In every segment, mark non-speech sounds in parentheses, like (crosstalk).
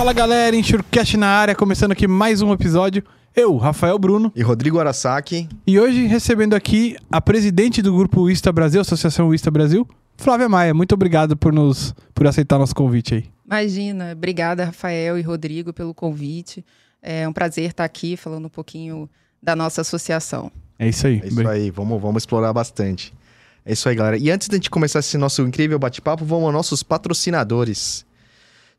Fala galera, Enxurcast na área, começando aqui mais um episódio. Eu, Rafael Bruno, E Rodrigo Arasaki. e hoje recebendo aqui a presidente do grupo Ista Brasil, Associação Ista Brasil, Flávia Maia. Muito obrigado por nos por aceitar nosso convite aí. Imagina, obrigada Rafael e Rodrigo pelo convite. É um prazer estar aqui falando um pouquinho da nossa associação. É isso aí. É isso aí, vamos, vamos explorar bastante. É isso aí, galera. E antes da gente começar esse nosso incrível bate-papo, vamos aos nossos patrocinadores.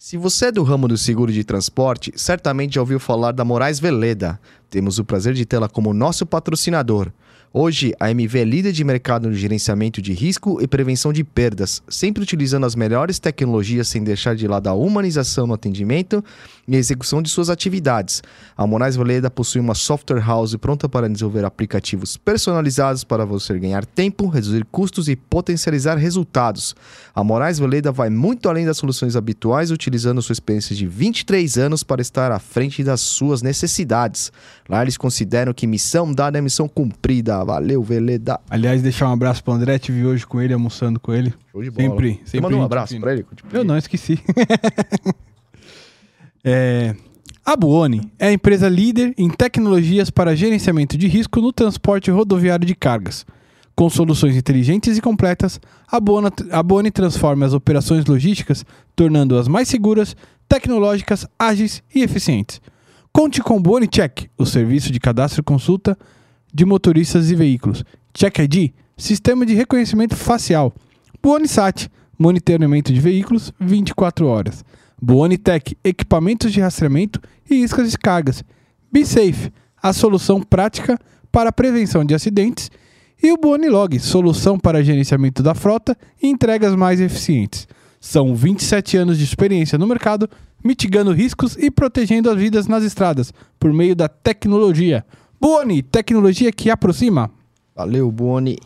Se você é do ramo do seguro de transporte, certamente já ouviu falar da Moraes Veleda. Temos o prazer de tê-la como nosso patrocinador. Hoje, a MV é líder de mercado no gerenciamento de risco e prevenção de perdas, sempre utilizando as melhores tecnologias sem deixar de lado a humanização no atendimento e execução de suas atividades. A Moraes Veleda possui uma software house pronta para desenvolver aplicativos personalizados para você ganhar tempo, reduzir custos e potencializar resultados. A Moraes Veleda vai muito além das soluções habituais, utilizando sua experiência de 23 anos para estar à frente das suas necessidades. Lá eles consideram que missão dada é missão cumprida. Valeu, Veleda. Aliás, deixar um abraço pro André, tive hoje com ele, almoçando com ele. Show de bola. Sempre, Você sempre mandou um abraço pra ele? Eu não, esqueci. (laughs) É, a Buoni é a empresa líder em tecnologias para gerenciamento de risco no transporte rodoviário de cargas. Com soluções inteligentes e completas, a Buoni, a Buoni transforma as operações logísticas, tornando-as mais seguras, tecnológicas, ágeis e eficientes. Conte com o Buoni Check, o serviço de cadastro e consulta de motoristas e veículos. Check ID, sistema de reconhecimento facial. Buonisat, monitoramento de veículos 24 horas. Buonitech, equipamentos de rastreamento e iscas de cargas. BeSafe, a solução prática para a prevenção de acidentes. E o Buonilog, solução para gerenciamento da frota e entregas mais eficientes. São 27 anos de experiência no mercado, mitigando riscos e protegendo as vidas nas estradas por meio da tecnologia. Buoni, tecnologia que aproxima. Valeu, Boni.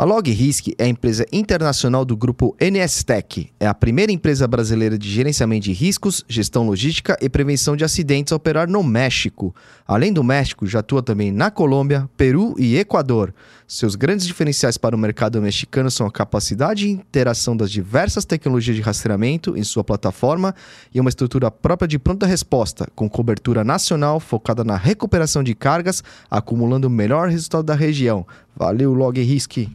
A LogRisk é a empresa internacional do grupo NSTech. É a primeira empresa brasileira de gerenciamento de riscos, gestão logística e prevenção de acidentes a operar no México. Além do México, já atua também na Colômbia, Peru e Equador. Seus grandes diferenciais para o mercado mexicano são a capacidade de interação das diversas tecnologias de rastreamento em sua plataforma e uma estrutura própria de pronta resposta, com cobertura nacional focada na recuperação de cargas, acumulando o melhor resultado da região. Valeu, LogRisk.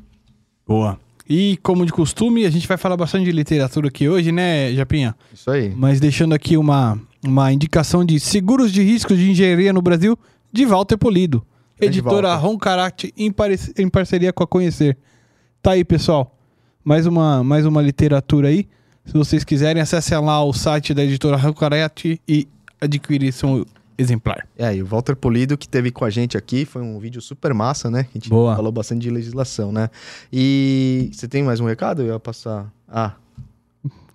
Boa. E como de costume, a gente vai falar bastante de literatura aqui hoje, né, Japinha? Isso aí. Mas deixando aqui uma, uma indicação de Seguros de Riscos de Engenharia no Brasil, de Walter Polido. Grande Editora Walter. Roncarate, em, em parceria com a Conhecer. Tá aí, pessoal. Mais uma, mais uma literatura aí. Se vocês quiserem, acessem lá o site da editora Roncarate e adquirir seu exemplar. É, e o Walter Polido que teve com a gente aqui, foi um vídeo super massa, né? A gente Boa. falou bastante de legislação, né? E você tem mais um recado? Eu ia passar. Ah.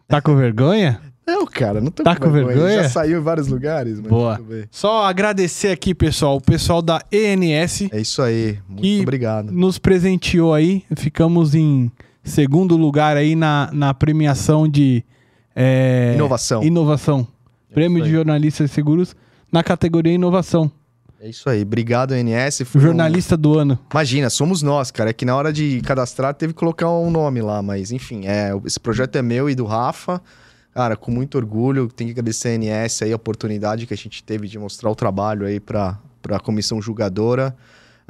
Tá com vergonha? (laughs) Não, cara, não tô Tá com vergonha? Já saiu em vários lugares, mas Boa. Só agradecer aqui, pessoal, o pessoal da ENS É isso aí. Muito obrigado. nos presenteou aí. Ficamos em segundo lugar aí na, na premiação de é, Inovação. inovação. É Prêmio de jornalistas seguros na categoria inovação. É isso aí. Obrigado, NS. Foi um- jornalista do ano. Imagina, somos nós, cara. É que na hora de cadastrar teve que colocar um nome lá, mas enfim, é, esse projeto é meu e do Rafa. Cara, com muito orgulho, tenho que agradecer a NS aí a oportunidade que a gente teve de mostrar o trabalho aí para a comissão julgadora.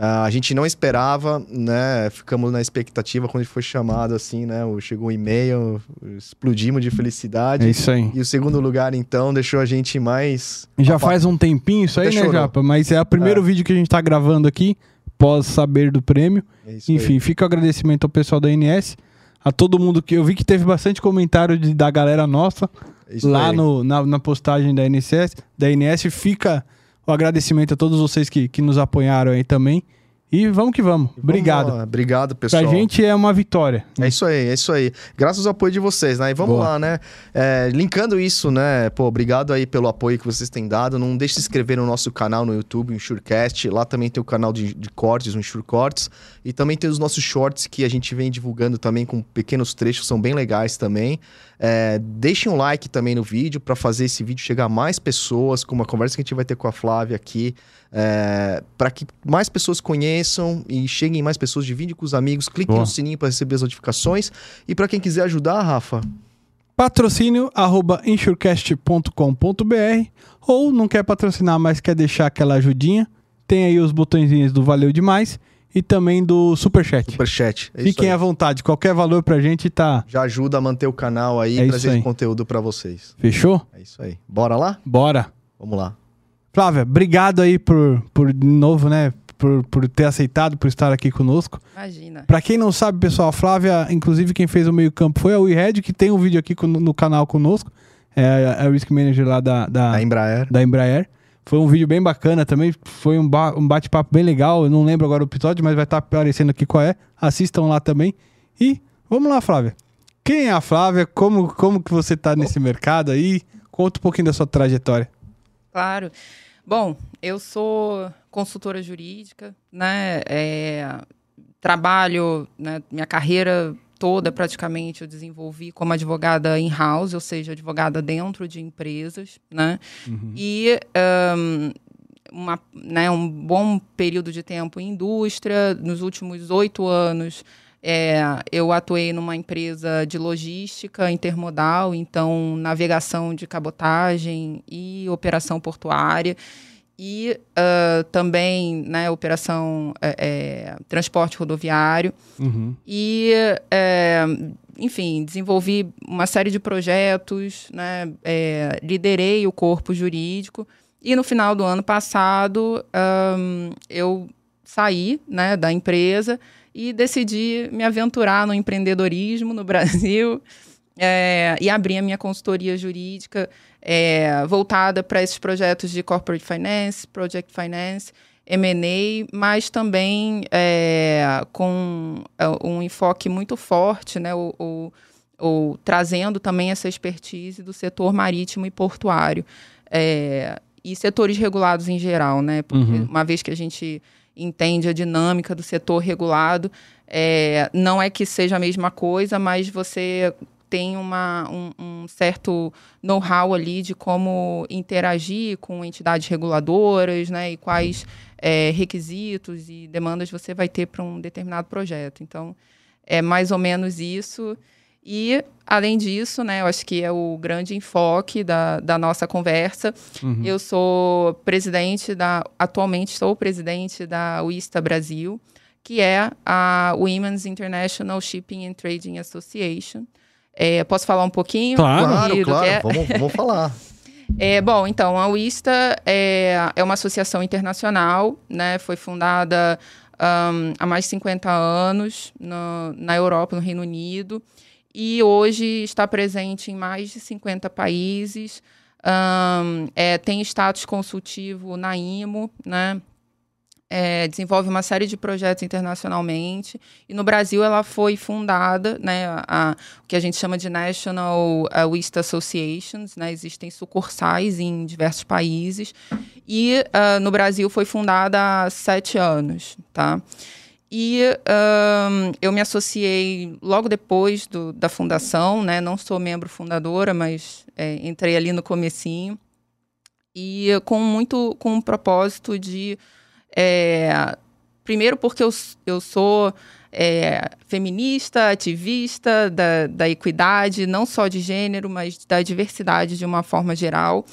Ah, a gente não esperava, né? Ficamos na expectativa quando foi chamado assim, né? Chegou um e-mail, explodimos de felicidade. É isso aí. E o segundo lugar, então, deixou a gente mais. Já faz um tempinho isso aí, Até né, chorou. Japa? Mas é o primeiro É. vídeo que a gente tá gravando aqui, pós saber do prêmio. É isso aí. Enfim, fica o agradecimento ao pessoal da NS, a todo mundo que eu vi que teve bastante comentário de- da galera nossa. É lá no, na, na postagem da NSS, da NS, fica o agradecimento a todos vocês que, que nos apoiaram aí também. E vamos que vamos. Obrigado. Obrigado, pessoal. Pra gente é uma vitória. É isso aí, é isso aí. Graças ao apoio de vocês, né? E vamos Boa. lá, né? É, linkando isso, né? Pô, obrigado aí pelo apoio que vocês têm dado. Não deixe de se inscrever no nosso canal no YouTube, o Insurecast. Lá também tem o canal de, de cortes, o Insure Cortes. E também tem os nossos shorts que a gente vem divulgando também com pequenos trechos, são bem legais também. É, deixem um like também no vídeo para fazer esse vídeo chegar a mais pessoas, com uma conversa que a gente vai ter com a Flávia aqui, é, para que mais pessoas conheçam e cheguem mais pessoas, divide com os amigos, cliquem Boa. no sininho para receber as notificações. E para quem quiser ajudar, Rafa, patrocínio arroba insurecast.com.br ou não quer patrocinar, mas quer deixar aquela ajudinha, tem aí os botõezinhos do Valeu Demais e também do Superchat. Superchat. É isso Fiquem aí. à vontade, qualquer valor pra gente tá. Já ajuda a manter o canal aí É e isso trazer aí. esse conteúdo pra vocês. Fechou? É isso aí. Bora lá? Bora. Vamos lá. Flávia, obrigado aí por, por de novo, né? Por, por ter aceitado, por estar aqui conosco. Imagina. Pra quem não sabe, pessoal, a Flávia, inclusive quem fez o meio-campo foi a WeHead, que tem um vídeo aqui com- no canal conosco. É a Risk Manager lá da, da, A Embraer. da Embraer. Foi um vídeo bem bacana também. Foi um, ba- um bate-papo bem legal. Eu não lembro agora o episódio, mas vai estar aparecendo aqui qual é. Assistam lá também. E vamos lá, Flávia. Quem é a Flávia? Como, como que você tá nesse mercado aí? Conta um pouquinho da sua trajetória. Claro. Bom, eu sou consultora jurídica, né? É, trabalho, né, minha carreira toda praticamente eu desenvolvi como advogada in-house, ou seja, advogada dentro de empresas, né? E ahn, uma, né, um bom período de tempo em indústria. Nos últimos oito anos, é, eu atuei numa empresa de logística intermodal, então navegação de cabotagem e operação portuária. E ah, também né, operação é, é, transporte rodoviário. Uhum. E, é, enfim, desenvolvi uma série de projetos, né, é, liderei o corpo jurídico. E no final do ano passado, ahn, eu saí né, da empresa e decidi me aventurar no empreendedorismo no (laughs) Brasil é, e abrir a minha consultoria jurídica é, voltada para esses projetos de corporate finance, project finance, M&A, mas também é, com é, um enfoque muito forte, né, o, trazendo também essa expertise do setor marítimo e portuário é, e setores regulados em geral, né? Porque Uhum. uma vez que a gente entende a dinâmica do setor regulado, é, não é que seja a mesma coisa, mas você tem uma, um, um certo know-how ali de como interagir com entidades reguladoras, né? E quais é, requisitos e demandas você vai ter para um determinado projeto. Então, é mais ou menos isso. E, além disso, né, eu acho que é o grande enfoque da, da nossa conversa. Uhum. Eu sou presidente da. Atualmente sou presidente da UISTA Brasil, que é a Women's International Shipping and Trading Association. É, posso falar um pouquinho? Claro. Que claro. é? Vamos, vamos falar. (laughs) É, bom, então, a UISTA é, é uma associação internacional, né? Foi fundada ahn, há mais de 50 anos no- na Europa, no Reino Unido, e hoje está presente em mais de 50 países. ahn, é, tem status consultivo na IMO, né? É, desenvolve uma série de projetos internacionalmente. E no Brasil ela foi fundada, né, a, o que a gente chama de National uh, WISTA Associations, né, existem sucursais em diversos países. E ah, no Brasil foi fundada há sete anos, tá? E ahn, eu me associei logo depois do- da fundação, né? Não sou membro fundadora, mas é, entrei ali no comecinho. E com muito com um propósito de é, primeiro porque eu, eu sou é, feminista, ativista da, da equidade, não só de gênero, mas da diversidade de uma forma geral.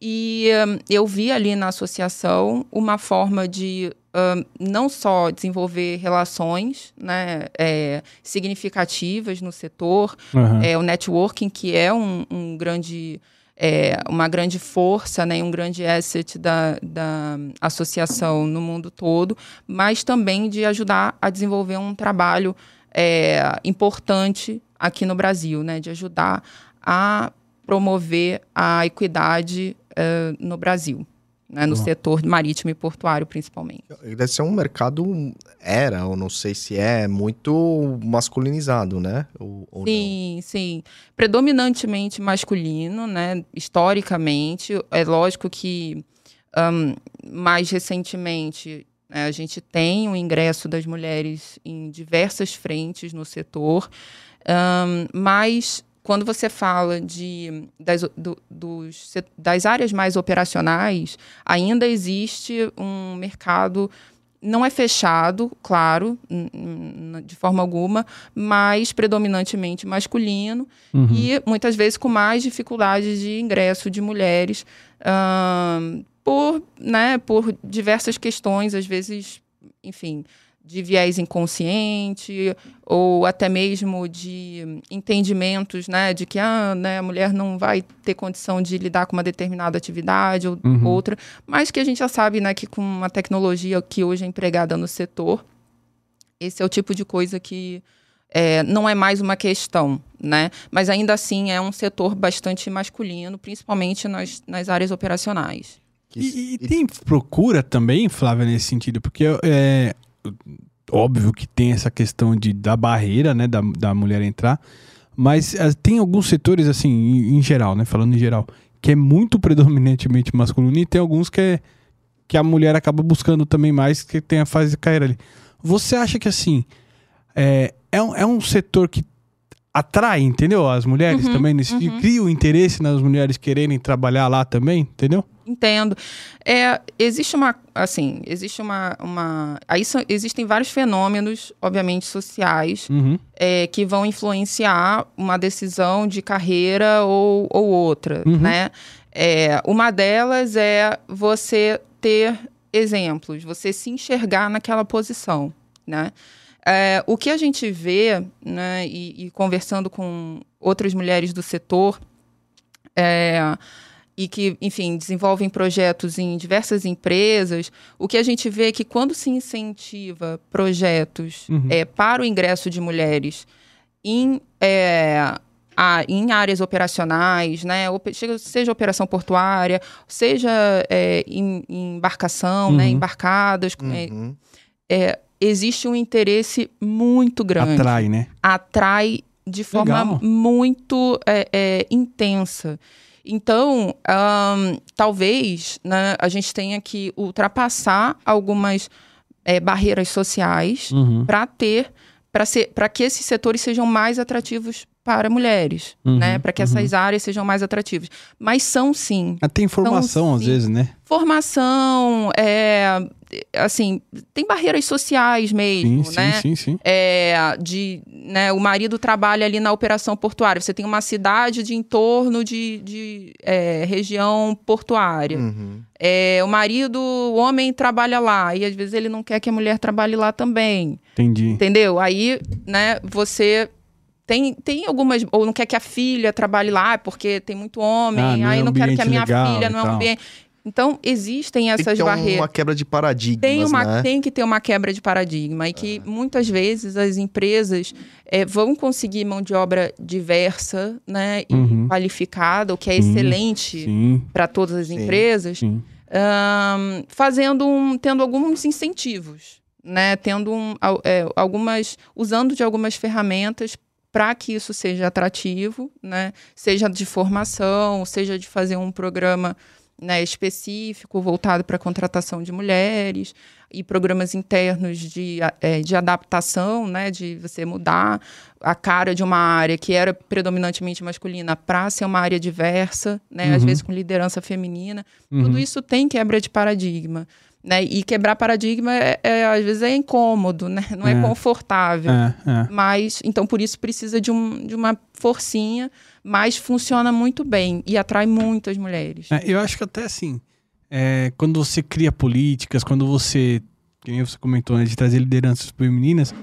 E hum, eu vi ali na associação uma forma de hum, não só desenvolver relações né, é, significativas no setor, Uhum. é, o networking, que é um, um grande, é, uma grande força, né, um grande asset da, da associação no mundo todo, mas também de ajudar a desenvolver um trabalho é, importante aqui no Brasil, né, de ajudar a promover a equidade é, no Brasil, né, no Bom. setor marítimo e portuário, principalmente. Deve ser um mercado, era, ou não sei se é, muito masculinizado, né? Ou, ou não. Sim, sim. Predominantemente masculino, né? Historicamente. É lógico que ahn, mais recentemente né, a gente tem o ingresso das mulheres em diversas frentes no setor, ahn, mas quando você fala de, das, do- dos das áreas mais operacionais, ainda existe um mercado não é fechado, claro, de forma alguma, mas predominantemente masculino Uhum. e muitas vezes com mais dificuldades de ingresso de mulheres ahn, por, né, por diversas questões, às vezes, enfim, de viés inconsciente ou até mesmo de entendimentos, né, de que ah, né, a mulher não vai ter condição de lidar com uma determinada atividade ou Uhum. outra, mas que a gente já sabe, né, que com a tecnologia que hoje é empregada no setor, esse é o tipo de coisa que é, não é mais uma questão, né? Mas ainda assim é um setor bastante masculino, principalmente nas, nas áreas operacionais. E, e tem procura também, Flávia, nesse sentido? Porque é óbvio que tem essa questão de, da barreira, né, da, da mulher entrar, mas eh, tem alguns setores, assim, em, em geral, né, falando em geral, que é muito (laughs) predominantemente masculino e tem alguns que, é, que a mulher acaba buscando também mais, que tem a fase de carreira ali. Você acha que, assim, é, é, um, é um setor que atrai, entendeu? As mulheres Uhum, também, nesse, uhum. cria o interesse nas mulheres quererem trabalhar lá também, entendeu? Entendo. É, existe uma, assim, existe uma, uma aí são- existem vários fenômenos, obviamente, sociais, Uhum. é, que vão influenciar uma decisão de carreira ou, ou outra, Uhum. né? É, uma delas é você ter exemplos, você se enxergar naquela posição, né? É, o que a gente vê, né, e, e conversando com outras mulheres do setor, é, e que, enfim, desenvolvem projetos em diversas empresas, o que a gente vê é que quando se incentiva projetos Uhum. é, para o ingresso de mulheres em, é, a- em áreas operacionais, né, seja operação portuária, seja é, em, em embarcação, né, Uhum. embarcadas, é, Uhum. existe um interesse muito grande Atrai, né? atrai de forma Legal. muito é, é, intensa. Então, ahn, talvez né, a gente tenha que ultrapassar algumas é, barreiras sociais Uhum. para ter, para que esses setores sejam mais atrativos para mulheres, Uhum, né? Para que essas áreas sejam mais atrativas. Mas são sim Ah, tem informação, às sim. vezes, né? formação, é, assim, tem barreiras sociais mesmo, Sim, né? sim, sim, sim. é, de, né, o marido trabalha ali na operação portuária. Você tem uma cidade de entorno de, de é, região portuária. Uhum. É, o marido, o homem trabalha lá e às vezes ele não quer que a mulher trabalhe lá também, Entendi. entendeu? Aí, né, você tem, tem algumas ou não quer que a filha trabalhe lá porque tem muito homem, Ah, não é aí não quero que a minha legal filha não é um ambiente. Então existem Tem que essas ter barreiras. uma quebra de paradigmas, Tem, uma, né? tem que ter uma quebra de paradigma e que muitas vezes as empresas eh, vão conseguir mão de obra diversa né, e Uhum. qualificada, o que é Sim, excelente para todas as Sim. empresas, sim. ahn, fazendo um, tendo alguns incentivos, né, tendo um, é, algumas, usando de algumas ferramentas para que isso seja atrativo, né, seja de formação, seja de fazer um programa né, específico voltado para a contratação de mulheres e programas internos de, eh, de adaptação, né, de você mudar a cara de uma área que era predominantemente masculina para ser uma área diversa, né, às Uhum. vezes com liderança feminina. Uhum. Tudo isso tem quebra de paradigma. Né? E quebrar paradigma, é, é, às vezes, é incômodo, né? não é, É. confortável. É, é. Mas, então, por isso precisa de, um, de uma forcinha, mas funciona muito bem e atrai muitas mulheres. É, eu acho que até assim, é, quando você cria políticas, quando você, que nem você comentou, né, de trazer lideranças femininas,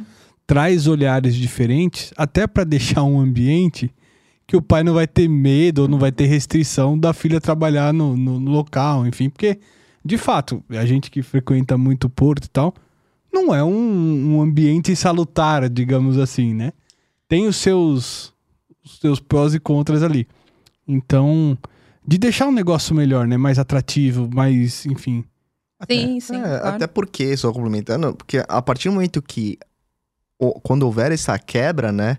traz olhares diferentes, até para deixar um ambiente que o pai não vai ter medo ou não vai ter restrição da filha trabalhar no, no- no local, enfim, porque, de fato, a gente que frequenta muito o porto e tal, não é um, um ambiente salutar, digamos assim, né? Tem os seus, os seus prós e contras ali. Então, de deixar um negócio melhor, né? Mais atrativo, mais, enfim. Sim, sim. É, claro. Até porque, só complementando, porque a partir do momento que, o- quando houver essa quebra, né,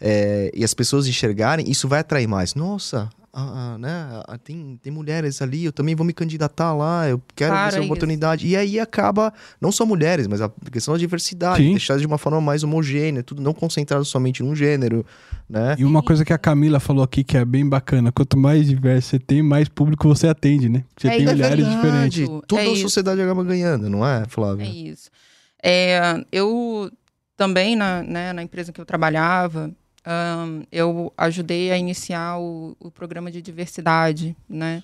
é, e as pessoas enxergarem, isso vai atrair mais. Nossa, ah, ah, né, ah, tem, tem mulheres ali, eu também vou me candidatar lá, eu quero Claro, essa é isso. oportunidade. E aí acaba, não só mulheres, mas a questão da diversidade, Sim. deixar de uma forma mais homogênea, tudo não concentrado somente num gênero, né? E uma coisa que a Camila falou aqui que é bem bacana: quanto mais diverso você tem, mais público você atende, né? Você É tem isso, é diferentes. Isso, Toda é a isso. sociedade acaba ganhando, não é, É Flávio? isso. É, eu também, na, né, na empresa que eu trabalhava, ahn, eu ajudei a iniciar o, o programa de diversidade, né?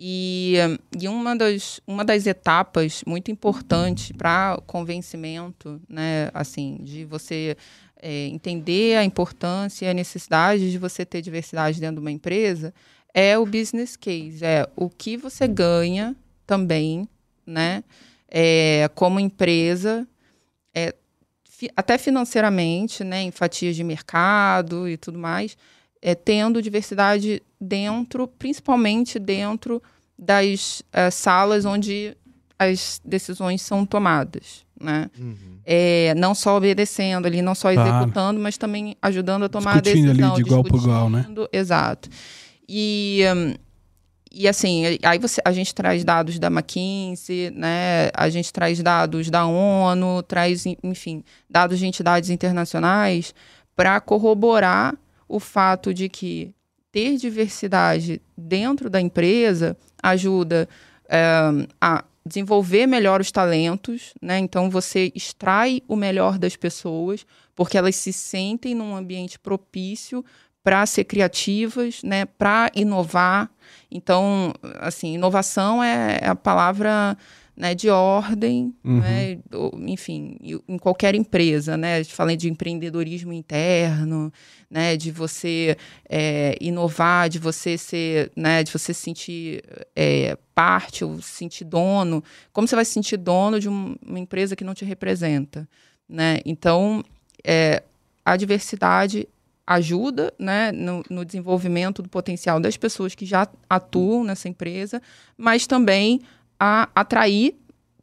E, e uma, das, uma das etapas muito importantes para convencimento, né, assim, de você é, entender a importância e a necessidade de você ter diversidade dentro de uma empresa é o business case, é o que você ganha também, né, é, como empresa, até financeiramente, né, em fatias de mercado e tudo mais, é, tendo diversidade dentro, principalmente dentro das eh, salas onde as decisões são tomadas, né? Uhum. É, não só obedecendo ali, não só Claro. executando, mas também ajudando a tomar Discutindo a ali decisão. de igual por igual, né? Exato. E, hum, e assim, aí você, a gente traz dados da McKinsey, né? A gente traz dados da ONU, traz, en- enfim, dados de entidades internacionais para corroborar o fato de que ter diversidade dentro da empresa ajuda eh, a desenvolver melhor os talentos, né? Então você extrai o melhor das pessoas, porque elas se sentem num ambiente propício para ser criativas, né? Para inovar. Então, assim, inovação é é a palavra né, de ordem, Uhum. né? enfim, em qualquer empresa, né? Falei de empreendedorismo interno, né? De você é, inovar, de você ser, né? De você se sentir é, parte ou se sentir dono. Como você vai se sentir dono de um- uma empresa que não te representa, né? Então, é, a diversidade ajuda né, no, no desenvolvimento do potencial das pessoas que já atuam nessa empresa, mas também a atrair,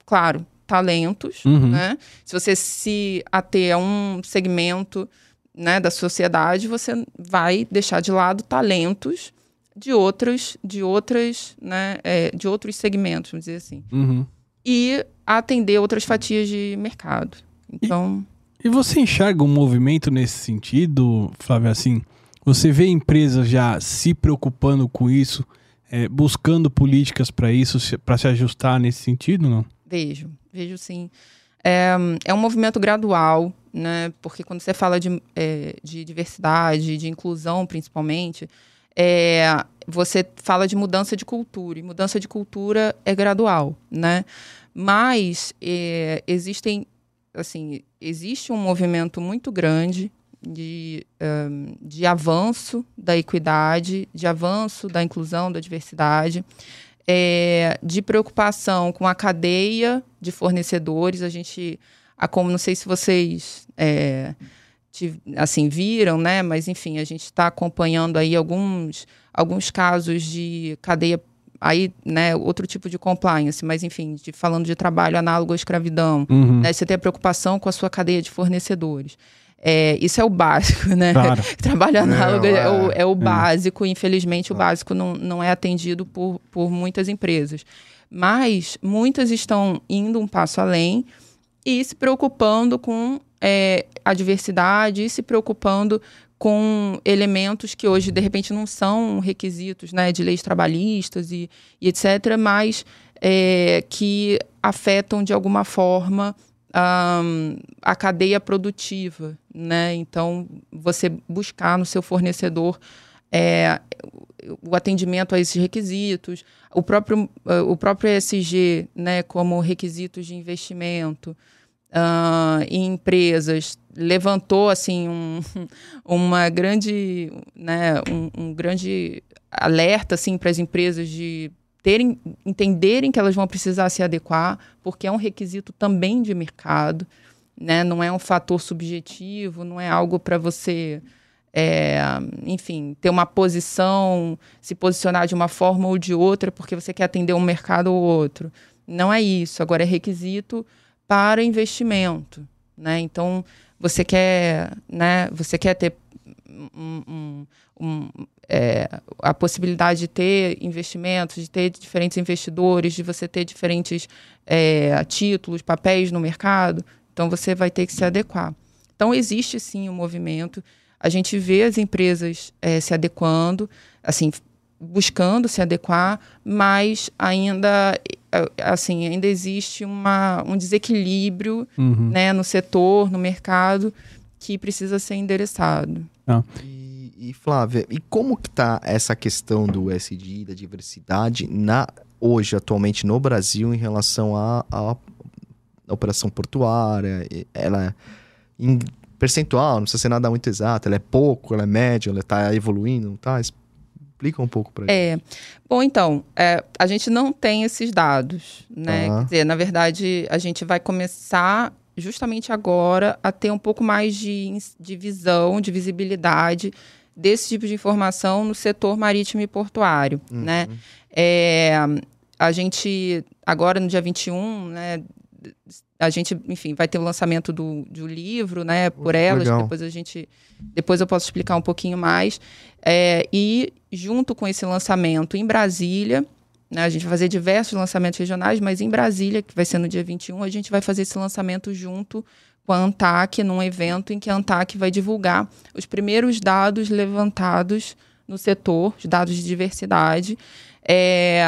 claro, talentos, Uhum. né? Se você se ater a um segmento né, da sociedade, você vai deixar de lado talentos de outros, de outras, né, é, de outros segmentos, vamos dizer assim, Uhum. e atender outras fatias de mercado. Então, E você enxerga um movimento nesse sentido, Flávio? Assim, você vê empresas já se preocupando com isso, é, buscando políticas para isso, para se ajustar nesse sentido, não? Vejo, vejo sim. É, é um movimento gradual, né? Porque quando você fala de, é, de diversidade, de inclusão principalmente, é, você fala de mudança de cultura. E mudança de cultura é gradual, né? Mas é, existem, assim, existe um movimento muito grande de, um, de avanço da equidade, de avanço da inclusão, da diversidade é, de preocupação com a cadeia de fornecedores. A gente, a como não sei se vocês é, assim viram, né? Mas enfim, a gente está acompanhando aí alguns alguns casos de cadeia aí, né? Outro tipo de compliance, mas enfim, de, falando de trabalho análogo à escravidão. Uhum. Né, você tem a preocupação com a sua cadeia de fornecedores. É, isso é o básico, né? Claro. (laughs) Trabalho análogo é, é. o, é o básico, infelizmente o básico não, não é atendido por, por muitas empresas. Mas muitas estão indo um passo além e se preocupando com é, a diversidade e se preocupando com elementos que hoje, de repente, não são requisitos né, de leis trabalhistas e, e etc., mas é, que afetam de alguma forma ahn, a cadeia produtiva, né? Então, você buscar no seu fornecedor é, o atendimento a esses requisitos, o próprio, o próprio ESG, né, como requisitos de investimento ah, em empresas, levantou assim um, (laughs) uma grande, né, um, um grande alerta assim para as empresas de terem, entenderem que elas vão precisar se adequar, porque é um requisito também de mercado, né? Não é um fator subjetivo, não é algo para você, é, enfim, ter uma posição, se posicionar de uma forma ou de outra, porque você quer atender um mercado ou outro. Não é isso. Agora é requisito para investimento, né? Então você quer, né? Você quer ter um, um- um- é, a possibilidade de ter investimentos, de ter diferentes investidores, de você ter diferentes é, títulos, papéis no mercado. Então, você vai ter que se adequar. Então, existe sim um movimento. A gente vê as empresas é, se adequando, assim, buscando se adequar, mas ainda assim ainda existe uma, um desequilíbrio Uhum. né, no setor, no mercado, que precisa ser endereçado. E, e, Flávia, e como que tá essa questão do SD, da diversidade, na, hoje, atualmente, no Brasil, em relação à operação portuária? E Ela, em percentual, não precisa ser nada muito exato, ela é pouco, ela é média, ela está evoluindo, não tá? Explica um pouco gente. É. Bom, então, é, a gente não tem esses dados, né? Tá. Quer dizer, na verdade, a gente vai começar justamente agora a ter um pouco mais de, de visão, de visibilidade desse tipo de informação no setor marítimo e portuário, né? É, a gente, agora no dia 21, né, a gente, enfim, vai ter o lançamento do, do livro, né, por elas, legal. depois a gente, depois eu posso explicar um pouquinho mais, É, e junto com esse lançamento em Brasília, né, a gente vai fazer diversos lançamentos regionais, mas em Brasília, que vai ser no dia 21, a gente vai fazer esse lançamento junto com a ANTAC, num evento em que a ANTAC vai divulgar os primeiros dados levantados no setor, os dados de diversidade, é,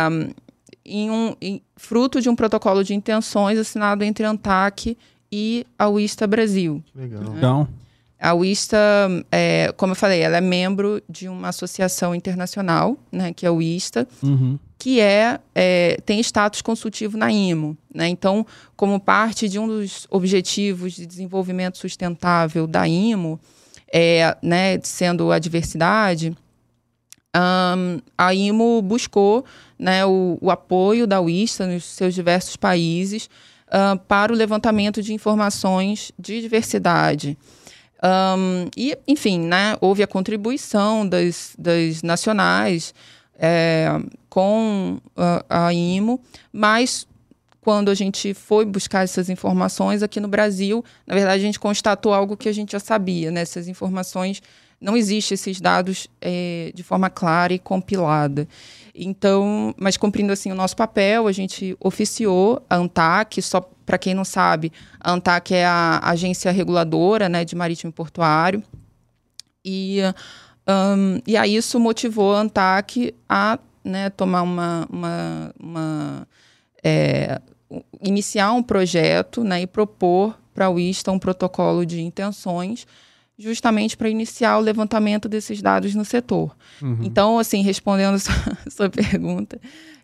em um, em- fruto de um protocolo de intenções assinado entre a ANTAC e a UISTA Brasil. Legal. Então, A UISTA, é, como eu falei, ela é membro de uma associação internacional, né, que é a UISTA, uhum. que é, é, tem status consultivo na IMO. Né? Então, como parte de um dos objetivos de desenvolvimento sustentável da IMO, é, né, sendo a diversidade, ahn, a IMO buscou né, o, o apoio da UISTA nos seus diversos países ah, para o levantamento de informações de diversidade. Ahn, e, enfim, né, houve a contribuição das, das nacionais é, com a, a IMO, mas quando a gente foi buscar essas informações aqui no Brasil, na verdade a gente constatou algo que a gente já sabia, né? Essas informações não existem esses dados é, de forma clara e compilada. Então, mas cumprindo assim o nosso papel, a gente oficiou a ANTAC, só para quem não sabe, a ANTAC é a agência reguladora, né, de marítimo e portuário. E Ahn, e aí isso motivou a ANTAC a né, tomar uma, uma, uma, é, iniciar um projeto né, e propor para a UISTA um protocolo de intenções justamente para iniciar o levantamento desses dados no setor. Uhum. Então, assim, respondendo a (laughs) sua, sua pergunta,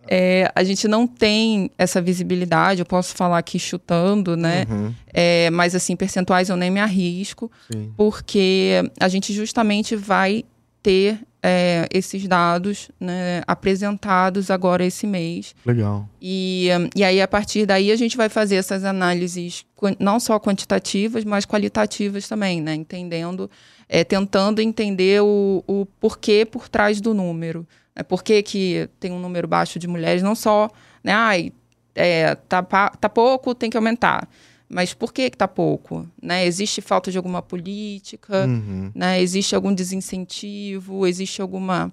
é, a gente não tem essa visibilidade, eu posso falar aqui chutando, né? Uhum, É, mas, assim, percentuais eu nem me arrisco sim. porque a gente justamente vai ter é, esses dados né, apresentados agora esse mês. Legal. E, e aí, a partir daí, a gente vai fazer essas análises não só quantitativas, mas qualitativas também, né? Entendendo, é, tentando entender o, o porquê por trás do número. Né? Por que, que tem um número baixo de mulheres, não só, né? Ai, é, tá, tá pouco, tem que aumentar. Mas por que que tá pouco? Né? Existe falta de alguma política? Uhum. né? Existe algum desincentivo, existe alguma,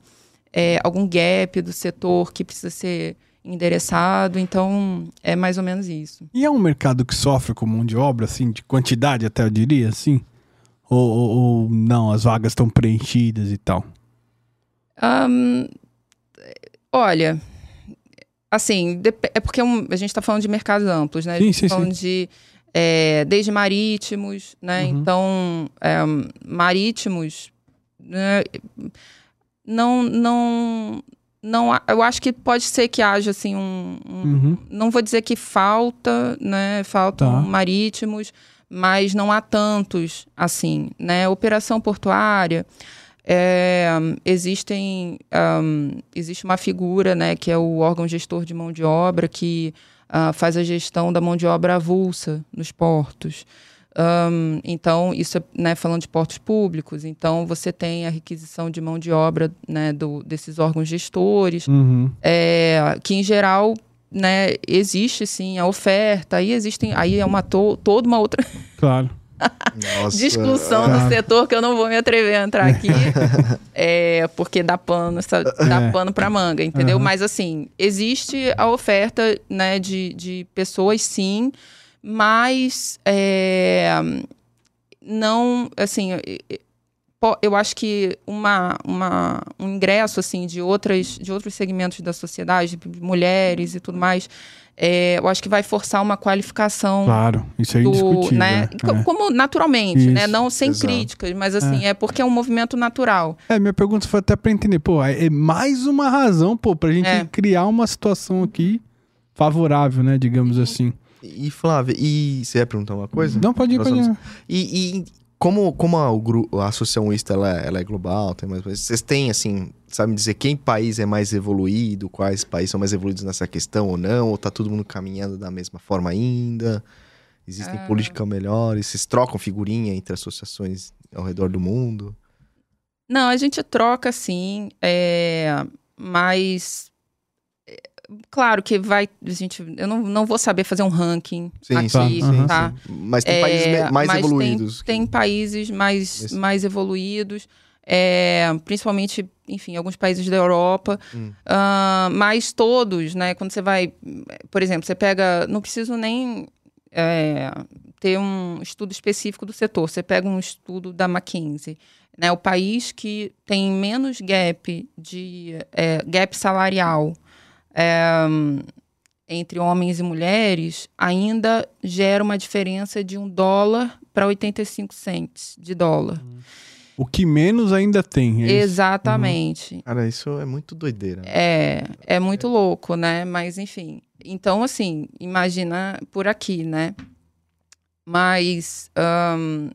é, algum gap do setor que precisa ser endereçado. Então, é mais ou menos isso. E é um mercado que sofre com mão de obra, assim, de quantidade até eu diria, assim? Ou, ou- ou não, as vagas estão preenchidas e tal? Ahn, olha, assim, é porque é um- a gente está falando de mercados amplos, né? A Sim, gente sim, tá falando de é, desde marítimos, né? Uhum. Então, é, marítimos, né? não, não, não, eu acho que pode ser que haja assim um, um- Uhum. não vou dizer que falta, né? Faltam Tá. marítimos, mas não há tantos assim, né? Operação portuária, é, existem, ahm, existe uma figura, né? Que é o órgão gestor de mão de obra que ah, faz a gestão da mão de obra avulsa nos portos. Ahm, então, isso é né, falando de portos públicos. Então, você tem a requisição de mão de obra né, do, desses órgãos gestores Uhum. é, que em geral né, existe sim a oferta, aí existem, aí é uma to- toda uma outra, Claro. Nossa. discussão no setor que eu não vou me atrever a entrar aqui, (laughs) é, porque dá pano, dá É. pano para manga, entendeu? Aham. Mas assim, existe a oferta né, de, de pessoas, sim, mas é, não, assim, eu acho que uma, uma, um ingresso assim de outras de outros segmentos da sociedade, de mulheres e tudo mais, é, eu acho que vai forçar uma qualificação Claro, isso é do, indiscutível. né? é. Co- Como naturalmente, né? Isso, Não sem exato. críticas, mas assim, é. porque é um movimento natural. É, minha pergunta foi até pra entender, pô, é mais uma razão, pô, pra gente É. criar uma situação aqui favorável, né, digamos assim. E Flávia, e você ia perguntar uma coisa? Não, pode ir, pode ir. E, e como, como a, o a Associação Ista ela, é- ela é global, tem mais vocês têm, assim, sabe dizer quem país é mais evoluído, quais países são mais evoluídos nessa questão ou não? Ou tá todo mundo caminhando da mesma forma ainda? Existem Ah. políticas melhores? Vocês trocam figurinha entre associações ao redor do mundo? Não, a gente troca sim, é, mas claro que vai, a gente, eu não, não vou saber fazer um ranking Sim, aqui, sim, sim, tá? Mas tem É, países me- mais mas tem- evoluídos. Tem, países mais, Esse- mais evoluídos, é, principalmente, enfim, alguns países da Europa, Hum. Ah, mas todos, né? Quando você vai, por exemplo, você pega, não preciso nem é, ter um estudo específico do setor. Você pega um estudo da McKinsey, né? O país que tem menos gap de é, gap salarial é, entre homens e mulheres ainda gera uma diferença de um dólar para 85 cents de dólar. O que menos ainda tem. é isso? Exatamente. Cara, isso é muito doideira. É, é muito louco, né? Mas, enfim. Então, assim, imagina por aqui, né? Mas, ahn,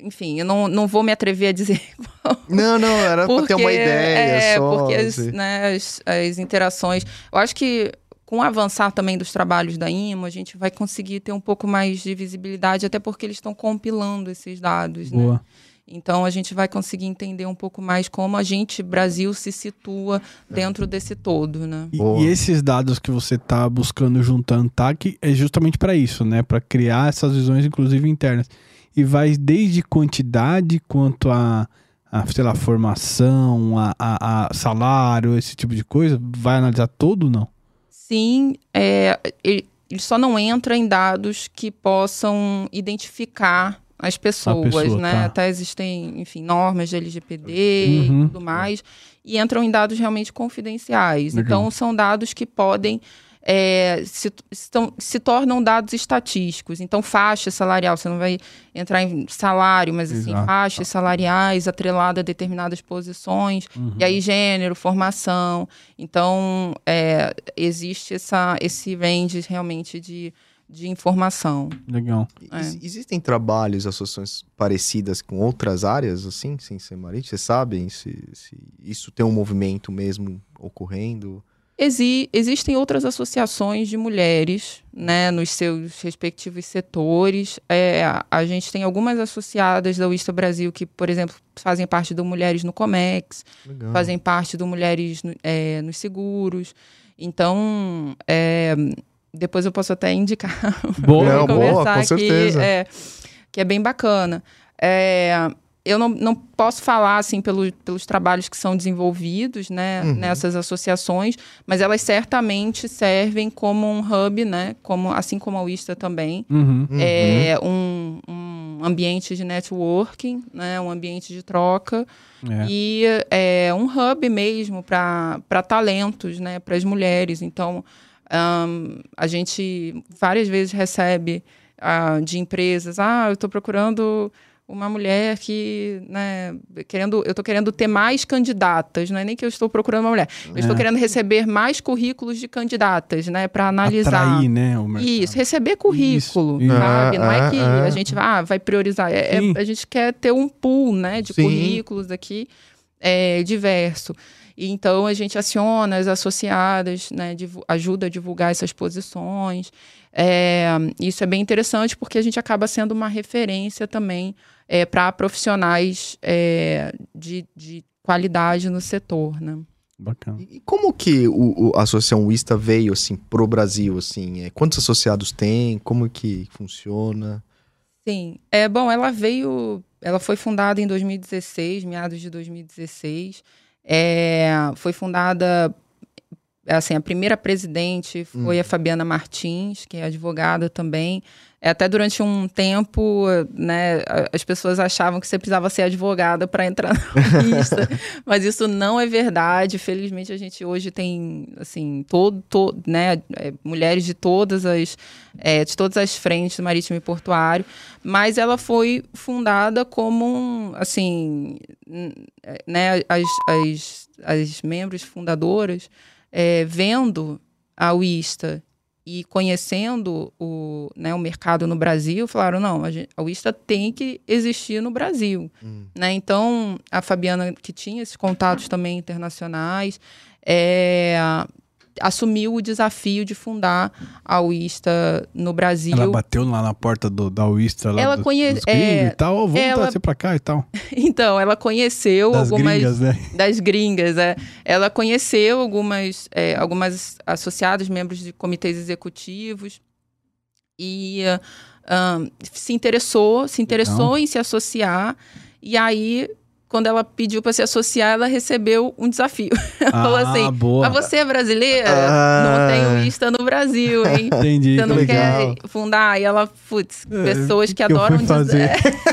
enfim, eu não, não vou me atrever a dizer. (laughs) Não, não, era pra ter uma ideia é, só. porque as, assim. né, as, as interações. Eu acho que com o avançar também dos trabalhos da IMO, a gente vai conseguir ter um pouco mais de visibilidade, até porque eles estão compilando esses dados, né? Boa. Então a gente vai conseguir entender um pouco mais como a gente, Brasil, se situa dentro desse todo, né? E, Boa. e esses dados que você tá buscando junto à ANTAC é justamente para isso, né? Para criar essas visões, inclusive internas. E vai desde quantidade quanto a, a sei lá, formação, a, a- a salário, esse tipo de coisa. Vai analisar todo ou não? Sim, é, ele, ele só não entra em dados que possam identificar as pessoas, pessoa, né? tá. Até existem, enfim, normas de LGPD Uhum. e tudo mais, e entram em dados realmente confidenciais. Legal. Então, são dados que podem é, se, estão- se tornam dados estatísticos. Então, faixa salarial, você não vai entrar em salário, mas assim, Exato. faixas salariais atrelada a determinadas posições. Uhum. E aí, gênero, formação. Então, é, existe essa, esse range realmente de, de informação. Legal. É. Ex- Existem trabalhos, associações parecidas com outras áreas, assim, sem ser marítimo? Vocês sabem se, se isso tem um movimento mesmo ocorrendo? Exi- existem outras associações de mulheres, né, nos seus respectivos setores. É, a- gente tem algumas associadas da Wista Brasil que, por exemplo, fazem parte do Mulheres no Comex, Legal. fazem parte do Mulheres no- é, nos Seguros. Então, é, depois eu posso até indicar (laughs) Boa. Boa, com certeza. é, que é bem bacana. É, eu não, não posso falar assim pelo, pelos trabalhos que são desenvolvidos né, Uhum. nessas associações, mas elas certamente servem como um hub, né, como, assim como a Wista também. Uhum. Uhum. É um, um ambiente de networking, né, um ambiente de troca É. e é um hub mesmo para talentos, né, para as mulheres. Então, ahn, a gente várias vezes recebe ah, de empresas, ah, eu estou procurando uma mulher que, né, querendo, eu estou querendo ter mais candidatas, não é nem que eu estou procurando uma mulher, eu estou É. querendo receber mais currículos de candidatas, né, para analisar. Atrair, né? O mercado. Isso, receber currículo, Isso, sabe? Não é Ah, que ah, a gente vai, ah, vai priorizar. É- é- a gente quer ter um pool né, de Sim. currículos aqui é, diverso. E então a gente aciona as associadas, né, ajuda a divulgar essas posições. É, isso é bem interessante porque a gente acaba sendo uma referência também para profissionais é, de, de qualidade no setor. Né? Bacana. E como que o, o- a Associação Wista veio, assim, pro Brasil, assim? É, quantos associados tem? Como que funciona? Sim. É, bom, ela veio. Ela foi fundada em 2016, meados de 2016. É, foi fundada. Assim, a primeira presidente foi a Fabiana Martins, que é advogada também. É, Até durante um tempo, né, as pessoas achavam que você precisava ser advogada para entrar na (laughs) lista, mas isso não é verdade. Felizmente a gente hoje tem assim todo, todo né, é, mulheres de todas as é, de todas as frentes do marítimo e portuário, mas ela foi fundada como um, assim, é, né, as, as, as membros fundadoras é, vendo a UISTA e conhecendo o, né, o mercado no Brasil, falaram, não, a, gente, a UISTA tem que existir no Brasil. Né? Então, a Fabiana, que tinha esses contatos também internacionais, é, assumiu o desafio de fundar a UISTA no Brasil. Ela bateu lá na porta do, da Wista lá Ela do, conhe- dos gringos é, e tal. Vamos ela- trazer pra cá e tal. (laughs) Então, ela conheceu Das algumas gringas, né? das gringas, é. Ela conheceu algumas, é, algumas associadas, membros de comitês executivos e ah, ahn, se interessou, se interessou Legal. em se associar. E aí, quando ela pediu para se associar, ela recebeu um desafio. (laughs) Ela falou Ah, assim: boa. Mas você é brasileira? Ah. Não tem lista no Brasil, hein? (laughs) Entendi. Você não legal. quer fundar? E ela, putz, É, pessoas que, que eu adoram fui fazer? dizer- (laughs)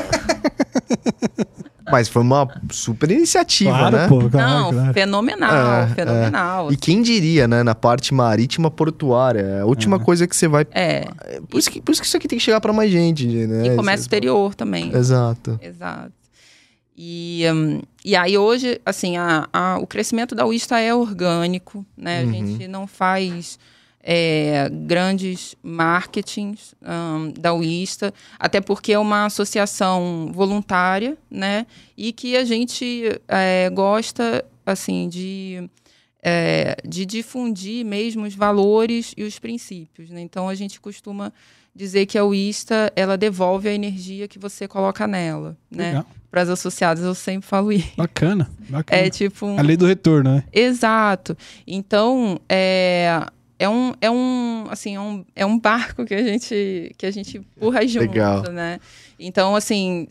Mas foi uma super iniciativa, Claro, né? pô. Claro, Não, claro. fenomenal, É, fenomenal. E quem diria, né? Na parte marítima portuária. É a última coisa que você vai. É, Por isso, que, por isso que isso aqui tem que chegar pra mais gente, né? e comércio exterior também. Exato. Exato. E, hum, e aí hoje, assim, a, a- o crescimento da UISTA é orgânico, né? A Uhum. gente não faz é, grandes marketings hum, da UISTA, até porque é uma associação voluntária, né? E que a gente é, gosta, assim, de, é, de difundir mesmo os valores e os princípios, né? Então, a gente costuma dizer que a UISTA, ela devolve a energia que você coloca nela, né? Para as associadas, eu sempre falo isso. Bacana, bacana. É tipo um... A lei do retorno, né? Exato. Então, é, é um, é um, assim, é um, é um barco que a gente, que a gente empurra junto, Legal. né? Então, assim,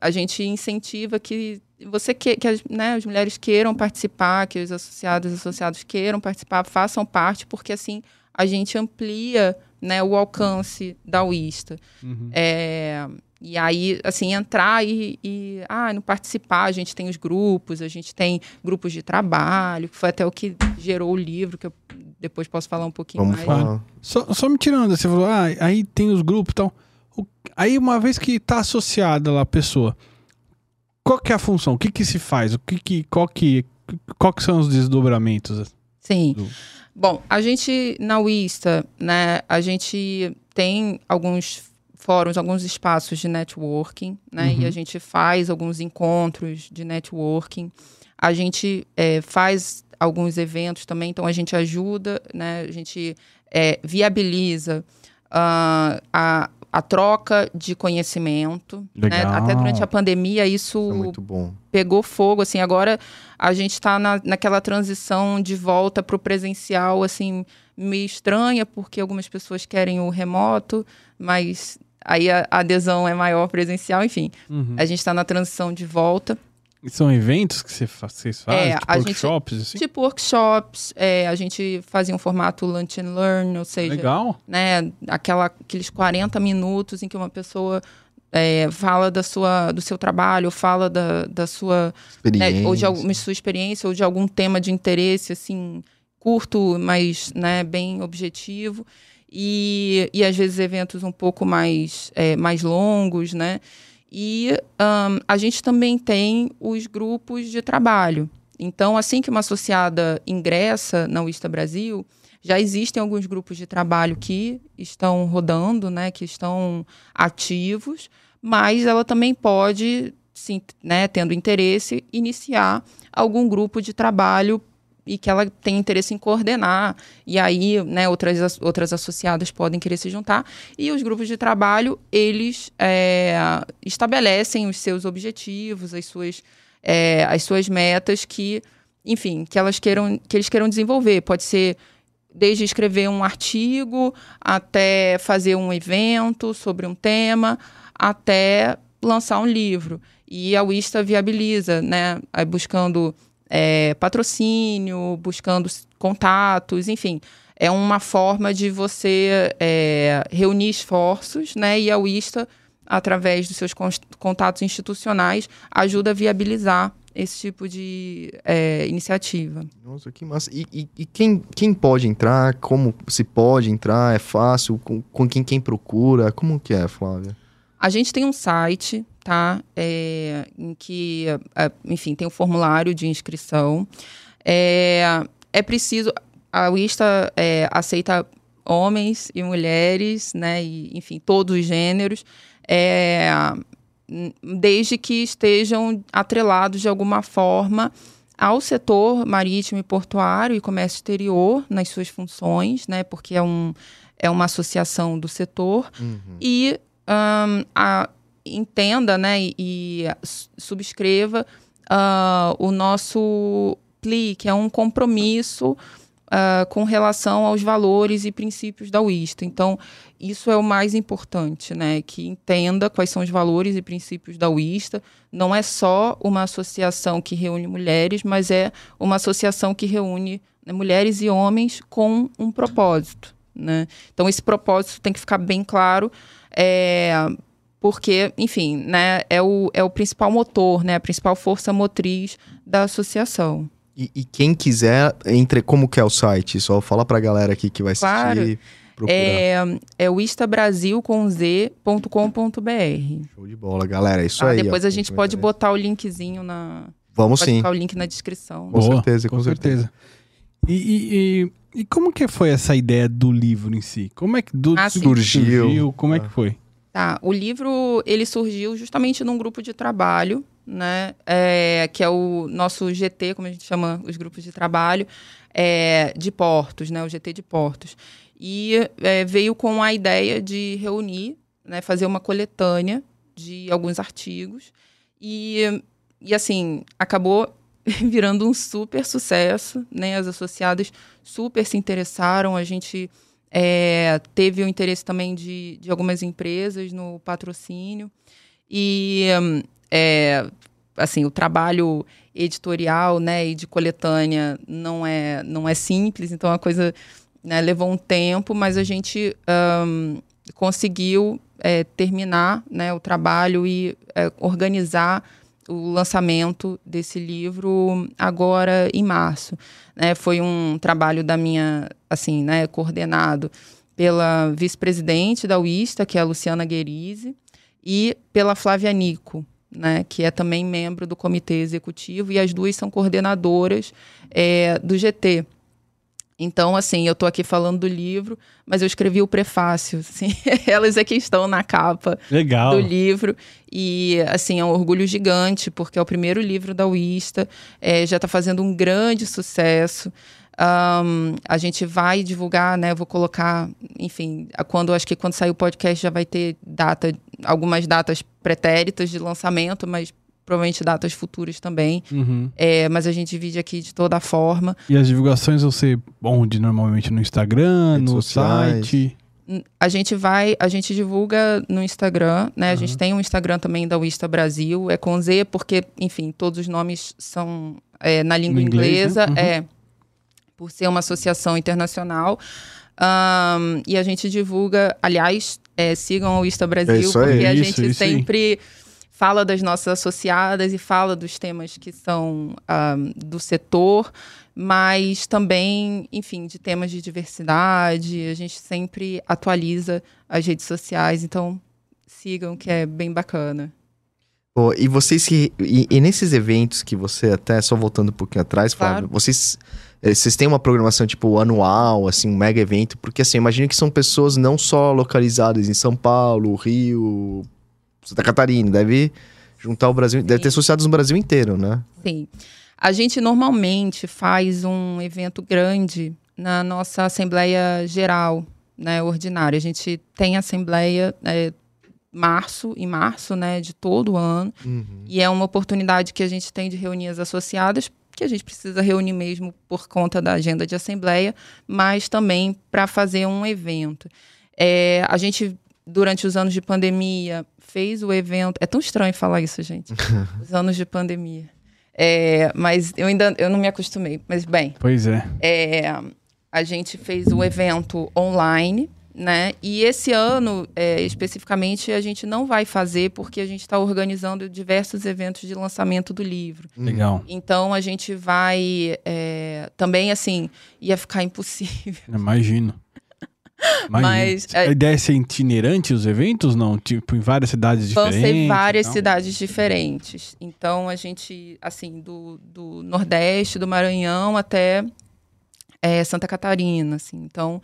a gente incentiva que você que, que as, né, as mulheres queiram participar, que os associados e associados queiram participar, façam parte, porque assim a gente amplia né, o alcance da. Uhum. É, e aí, assim, entrar e, e ah, não participar, a gente tem os grupos, a gente tem grupos de trabalho, que foi até o que gerou o livro, que eu depois posso falar um pouquinho Vamos mais. falar. Só, só me tirando, você falou, ah, aí tem os grupos e tal. Aí, uma vez que tá associada lá a pessoa, qual que é a função? O que que se faz? O que que, qual que, qual que são os desdobramentos? Sim. Do- Bom, a gente, na UISTA, né, a gente tem alguns fóruns, alguns espaços de networking, né, Uhum. e a gente faz alguns encontros de networking. A gente é, faz alguns eventos também, então a gente ajuda, né, a gente é, viabiliza ah, a, a troca de conhecimento. Né? Até durante a pandemia Isso é muito bom. pegou fogo, assim, agora a gente está na, naquela transição de volta para o presencial, assim, meio estranha, porque algumas pessoas querem o remoto, mas aí a, a adesão é maior presencial, enfim. Uhum. A gente está na transição de volta. E São eventos que você vocês fazem? É, tipo a gente- workshops, assim? Tipo workshops, é, a gente fazia um formato lunch and learn, ou seja, Legal. né, aquela, aqueles 40 minutos em que uma pessoa é, fala da sua, do seu trabalho, fala da, da sua Experiência. né, ou de alguma sua experiência ou de algum tema de interesse assim curto mas né, bem objetivo e, e às vezes eventos um pouco mais é, mais longos né e ahn, a gente também tem os grupos de trabalho. Então assim que uma associada ingressa na UISTA Brasil já existem alguns grupos de trabalho que estão rodando, né, que estão ativos, mas ela também pode, sim, né, tendo interesse, iniciar algum grupo de trabalho e que ela tem interesse em coordenar. E aí, né, outras, as- outras associadas podem querer se juntar. E os grupos de trabalho, eles é, estabelecem os seus objetivos, as suas, é, as suas metas que, enfim, que elas queiram, que eles queiram desenvolver. Pode ser desde escrever um artigo até fazer um evento sobre um tema, até lançar um livro. E a Wista viabiliza, né? Buscando é, patrocínio, buscando contatos, enfim. É uma forma de você é, reunir esforços, né? E a Wista, através dos seus contatos institucionais, ajuda a viabilizar esse tipo de é, iniciativa. Nossa, que massa. E, e, e, quem, quem pode entrar? Como se pode entrar? É fácil? Com, com quem, quem procura? Como que é, Flávia? A gente tem um site, tá? É, em que, é, enfim, tem um formulário de inscrição. É, é preciso. A Wista é, aceita homens e mulheres, né? E, enfim, todos os gêneros. É, desde que estejam atrelados de alguma forma ao setor marítimo e portuário e comércio exterior nas suas funções, né? Porque é, um, é uma associação do setor. Uhum. E um, a, entenda né, e, e subscreva uh, o nosso PLI, que é um compromisso uh, com relação aos valores e princípios da UISTA. Então, isso é o mais importante, né? Que entenda quais são os valores e princípios da UISTA. Não é só uma associação que reúne mulheres, mas é uma associação que reúne né, mulheres e homens com um propósito. Né? Então, esse propósito tem que ficar bem claro é, porque, enfim, né, é, o, é o principal motor, né, a principal força motriz da associação. E, e quem quiser, entre como que é o site? Só fala pra galera aqui que vai assistir. Claro. É, é o istabrasil com z.com.br. Show de bola, galera. É isso ah, aí. Depois ó, a gente pode botar o linkzinho na. Vamos pode sim. Colocar o link na descrição. Com Boa, certeza, com, com certeza. certeza. E, e, e como que foi essa ideia do livro em si? Como é que do, ah, surgiu? surgiu? Como é que foi? Tá, o livro ele surgiu justamente num grupo de trabalho, né? É, que é o nosso GT, como a gente chama os grupos de trabalho, é, de portos, né? O GT de portos. E é, veio com a ideia de reunir, né? Fazer uma coletânea de alguns artigos e, e assim acabou (laughs) virando um super sucesso, né? As associadas super se interessaram, a gente é, teve o interesse também de, de algumas empresas no patrocínio. E é, assim o trabalho editorial, né, e de coletânea não é não é simples, então a coisa né, levou um tempo, mas a gente um, conseguiu é, terminar né, o trabalho e é, organizar o lançamento desse livro agora em março. Né? Foi um trabalho da minha, assim, né, coordenado pela vice-presidente da UISTA, que é a Luciana Guerise, e pela Flávia Nico, né, que é também membro do comitê executivo, e as duas são coordenadoras é, do GT, então, assim, eu estou aqui falando do livro, mas eu escrevi o prefácio, assim, (laughs) elas é que estão na capa Legal. do livro. E, assim, é um orgulho gigante, porque é o primeiro livro da Wista, é, já está fazendo um grande sucesso. Um, a gente vai divulgar, né? Vou colocar, enfim, quando acho que quando sair o podcast já vai ter data, algumas datas pretéritas de lançamento, mas provavelmente datas futuras também. Uhum. É, mas a gente divide aqui de toda forma. E as divulgações vão ser onde? Normalmente no Instagram, Redes no sociais. site? A gente vai, a gente divulga no Instagram, né? Uhum. A gente tem um Instagram também da Wista Brasil, é com Z, porque, enfim, todos os nomes são é, na língua inglês, inglesa, né? uhum. é por ser uma associação internacional. Um, e a gente divulga, aliás, é, sigam o Wista Brasil, é porque a gente isso sempre. Aí fala das nossas associadas e fala dos temas que são um, do setor, mas também, enfim, de temas de diversidade. A gente sempre atualiza as redes sociais, então sigam, que é bem bacana. Oh, e vocês que. E, e, nesses eventos que você, até só voltando um pouquinho atrás, claro. Flávio, vocês. Eh, vocês têm uma programação tipo anual, assim, um mega evento? Porque assim, imagino que são pessoas não só localizadas em São Paulo, Rio, Santa Catarina, deve juntar o Brasil, Sim. deve ter associados no Brasil inteiro, né? Sim. A gente normalmente faz um evento grande na nossa Assembleia Geral, né, ordinária. A gente tem Assembleia é, março, em março, né, de todo ano. Uhum. E é uma oportunidade que a gente tem de reunir as associadas que a gente precisa reunir mesmo por conta da agenda de assembleia, mas também para fazer um evento. É, a gente, durante os anos de pandemia, fez o evento. É tão estranho falar isso, gente. (laughs) os anos de pandemia. É, mas eu ainda eu não me acostumei. Mas bem. Pois é. é a gente fez o evento online né? E esse ano, é, especificamente, a gente não vai fazer porque a gente está organizando diversos eventos de lançamento do livro. Legal. Então a gente vai é, também assim ia ficar impossível. Imagino. (laughs) Mas a ideia é ser itinerante os eventos, não? Tipo, em várias cidades diferentes? Vão ser várias cidades diferentes. Então, a gente, assim, do, do Nordeste, do Maranhão até é, Santa Catarina, assim. Então,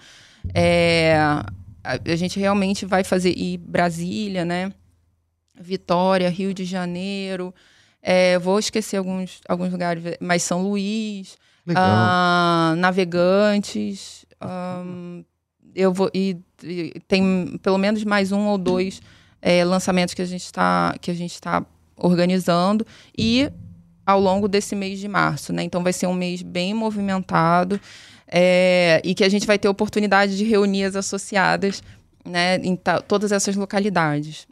é, a, a, gente realmente vai fazer e Brasília, né? Vitória, Rio de Janeiro. É, vou esquecer alguns, alguns lugares, mas São Luís, ah, Navegantes. Um, eu vou e, e, tem pelo menos mais um ou dois é, lançamentos que a gente está que a gente está organizando e ao longo desse mês de março, né? Então vai ser um mês bem movimentado. É, e que a gente vai ter oportunidade de reunir as associadas né, em todas essas localidades.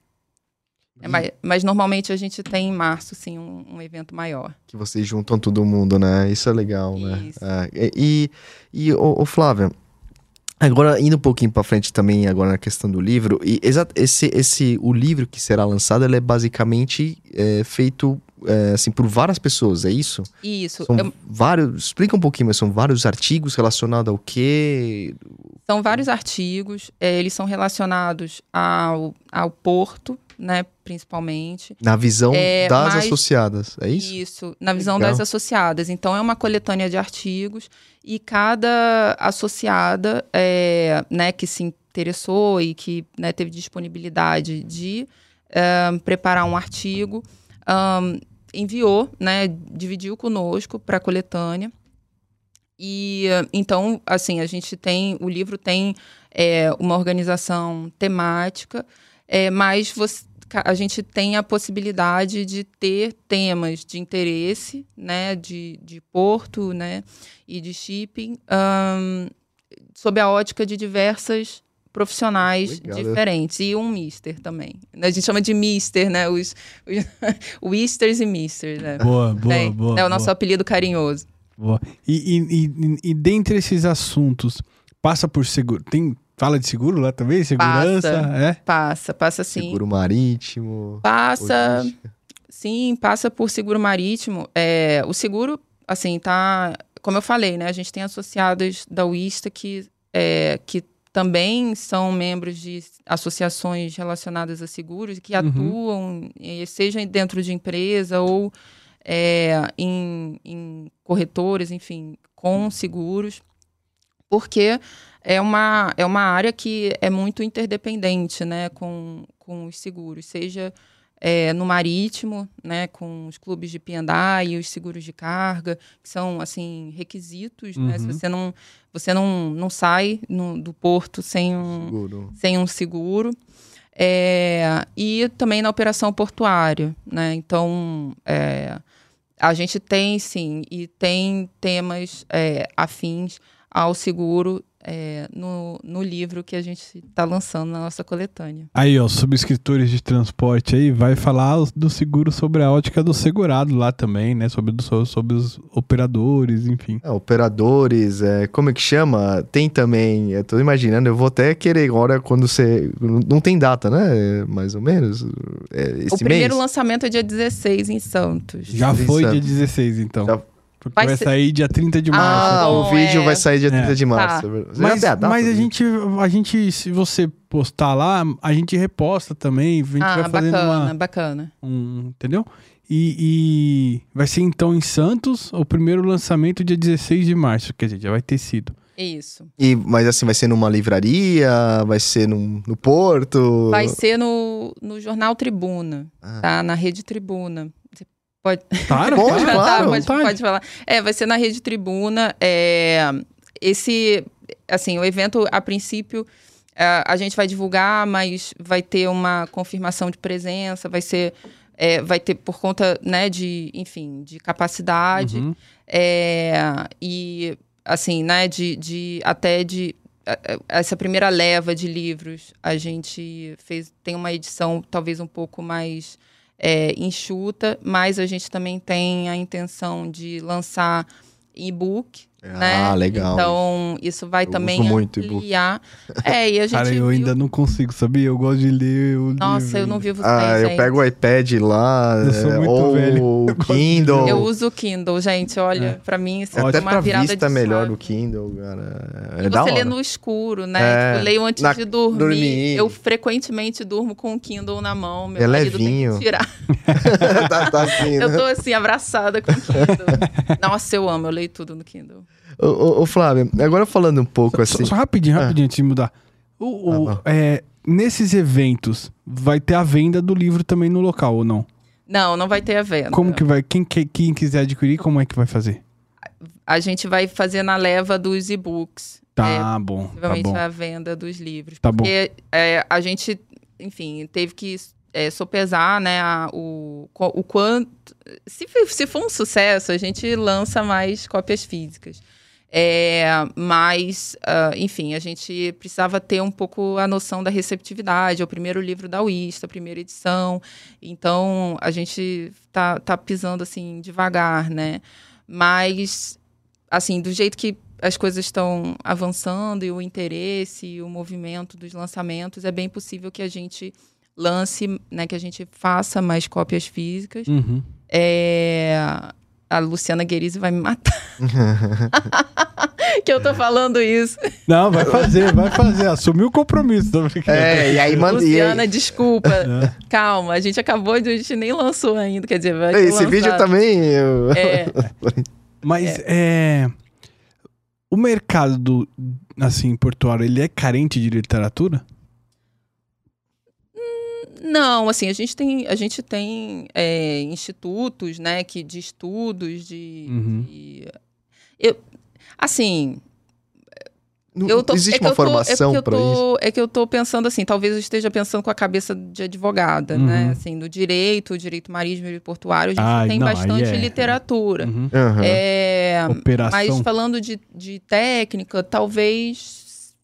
É, mas, mas, normalmente a gente tem em março, sim, um, um, evento maior. Que vocês juntam todo mundo, né? Isso é legal, né? É, e, e o, o Flávia, agora indo um pouquinho para frente também, agora na questão do livro, e esse, esse, o livro que será lançado, ele é basicamente é, feito é, assim, por várias pessoas, é isso? Isso. São eu... vários. Explica um pouquinho, mas são vários artigos relacionados ao quê? São vários artigos, é, eles são relacionados ao, ao porto, né, principalmente. Na visão é, das mas, associadas, é isso? Isso, na visão Legal. das associadas. Então, é uma coletânea de artigos e cada associada é, né, que se interessou e que né, teve disponibilidade de é, preparar um artigo um, enviou, né, dividiu conosco para a coletânea. E então, assim, a gente tem, o livro tem é, uma organização temática, é, mas você, a gente tem a possibilidade de ter temas de interesse, né, de, de porto, né, e de shipping, um, sob a ótica de diversas profissionais Legal. diferentes. E um mister também. A gente chama de mister, né? Os, os (laughs) Wisters e misters, né? Boa, boa, é, boa. É o nosso boa. apelido carinhoso. Boa. E, e, e, e dentre esses assuntos, passa por seguro. Tem, fala de seguro lá também? Segurança? Passa, é? passa, passa sim. Seguro marítimo. Passa. Política. Sim, passa por seguro marítimo. É, o seguro, assim, tá. Como eu falei, né? A gente tem associados da UISTA que, é, que também são membros de associações relacionadas a seguros que uhum. atuam, seja dentro de empresa ou é, em, em corretores, enfim, com seguros, porque é uma, é uma área que é muito interdependente né, com, com os seguros, seja é, no marítimo, né, com os clubes de e os seguros de carga, que são assim requisitos, uhum. né? Se uhum. você não você não, não sai no, do porto sem um seguro. sem um seguro. É, e também na operação portuária, né? Então é, a gente tem sim e tem temas é, afins ao seguro é, no, no livro que a gente está lançando na nossa coletânea. Aí, ó, subscritores de transporte aí, vai falar do seguro sobre a ótica do segurado lá também, né? Sobre, do, sobre os operadores, enfim. É, operadores, é, como é que chama? Tem também, eu tô imaginando, eu vou até querer agora quando você. Não tem data, né? Mais ou menos. É, o primeiro mês. lançamento é dia 16 em Santos. Já foi dia 16 então. Já porque vai, vai ser... sair dia 30 de março. Ah, o vídeo é... vai sair dia 30 é. de março. Tá. Mas, a, data, mas a gente, a gente, se você postar lá, a gente reposta também. A gente ah, vai fazendo bacana, uma, bacana. Um, entendeu? E, e, vai ser então em Santos o primeiro lançamento dia 16 de março. Quer dizer, já vai ter sido. Isso. E, mas assim, vai ser numa livraria? Vai ser num, no Porto? Vai ser no, no Jornal Tribuna, ah. tá? Na Rede Tribuna. Pode. (laughs) Claro, pode, tá, claro, pode, pode, falar. É, vai ser na Rede Tribuna. É, esse, assim, o evento, a princípio, a, é, a gente vai divulgar, mas vai ter uma confirmação de presença, vai ser é, vai ter por conta, né, de, enfim, de capacidade. Uhum. É, e assim, né, de, de até de essa primeira leva de livros, a gente fez tem uma edição talvez um pouco mais é, enxuta, mas a gente também tem a intenção de lançar e-book, né? Ah, legal. Então isso vai Eu também uso muito ampliar. É, e a (laughs) gente Cara, eu viu- ainda não consigo, sabia? Eu gosto de ler o Nossa, livro. eu não vivo Ah, sem, eu gente. pego o iPad lá, Eu sou é, muito ou velho. o (laughs) Kindle. Eu uso o Kindle, gente. Olha, pra mim isso é Até uma pra virada vista de melhor do Kindle, cara. É E da você lê no escuro, né? É, Tipo, eu leio antes na- de dormir. dormir. Eu frequentemente durmo com o Kindle na mão. Meu É marido levinho. tem que tirar. (laughs) tá, tá assim, Eu né? tô assim, abraçada com o Kindle. Nossa, eu amo, eu leio tudo no Kindle. Ô, ô, ô, Flávio, agora falando um pouco Só, assim. só rapidinho, Ah. rapidinho, antes de mudar. O, o- Ah, bom. é, nesses eventos, vai ter a venda do livro também no local, ou não? Não, não vai ter a venda. Como que vai? Quem, que- quem quiser adquirir, como é que vai fazer? A gente vai fazer na leva dos e-books. É, Tá bom, tá possivelmente bom. a venda dos livros. Tá bom. Porque é, a gente, enfim, teve que é, sopesar, né, a- o, o quanto... Se, se for um sucesso, a gente lança mais cópias físicas. É, mas, ah, enfim, a gente precisava ter um pouco a noção da receptividade. É o primeiro livro da Wista, a primeira edição. Então, a gente tá, tá pisando, assim, devagar, né? Mas, assim, do jeito que as coisas estão avançando e o interesse e o movimento dos lançamentos, é bem possível que a gente lance, né, que a gente faça mais cópias físicas. Uhum. É, A Luciana Guerizzi vai me matar. (laughs) que eu tô falando isso. Não, vai fazer, vai fazer. Assumiu o compromisso. Tô. É, e aí manda. e aí- Luciana, desculpa. (laughs) Calma, a gente acabou de. A gente nem lançou ainda. Quer dizer, vai Esse vídeo também. eu- É, (laughs) Mas é. O mercado do, assim, portuário, ele é carente de literatura? Não, assim, a gente tem, a gente tem é, institutos, né, que, de estudos, de, Uhum. de- eu, assim, Não eu tô, existe é que uma eu tô- formação é eu isso? É que eu tô pensando assim, talvez eu esteja pensando com a cabeça de advogada, Uhum. né, assim, do direito, o direito marítimo e portuário, a gente Ah, tem não, bastante é- literatura. Uhum. É, Operação. mas falando de, de técnica, talvez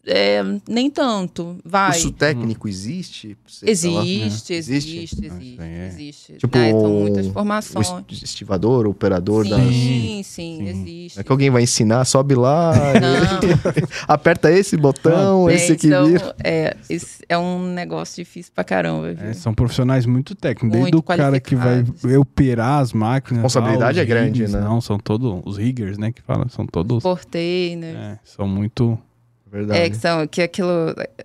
é, nem tanto, vai. Curso técnico existe? Falar? Existe, É. existe, Existe? existe, Ah, isso aí é. existe. Tipo, né? São muitas O formações. est- estivador, operador das. Sim, sim, Sim. existe. É que alguém vai ensinar, sobe lá, (laughs) aperta esse botão, é, esse aqui então, vira. é, esse é um negócio difícil pra caramba. viu? É, são profissionais muito técnicos. Desde Muito o cara que vai operar as máquinas. Responsabilidade lá, os é grande, rigs, né? Não, são todos os riggers, né? Que falam, são todos. Portei, né? é, são muito. Verdade. É, que são que aquilo,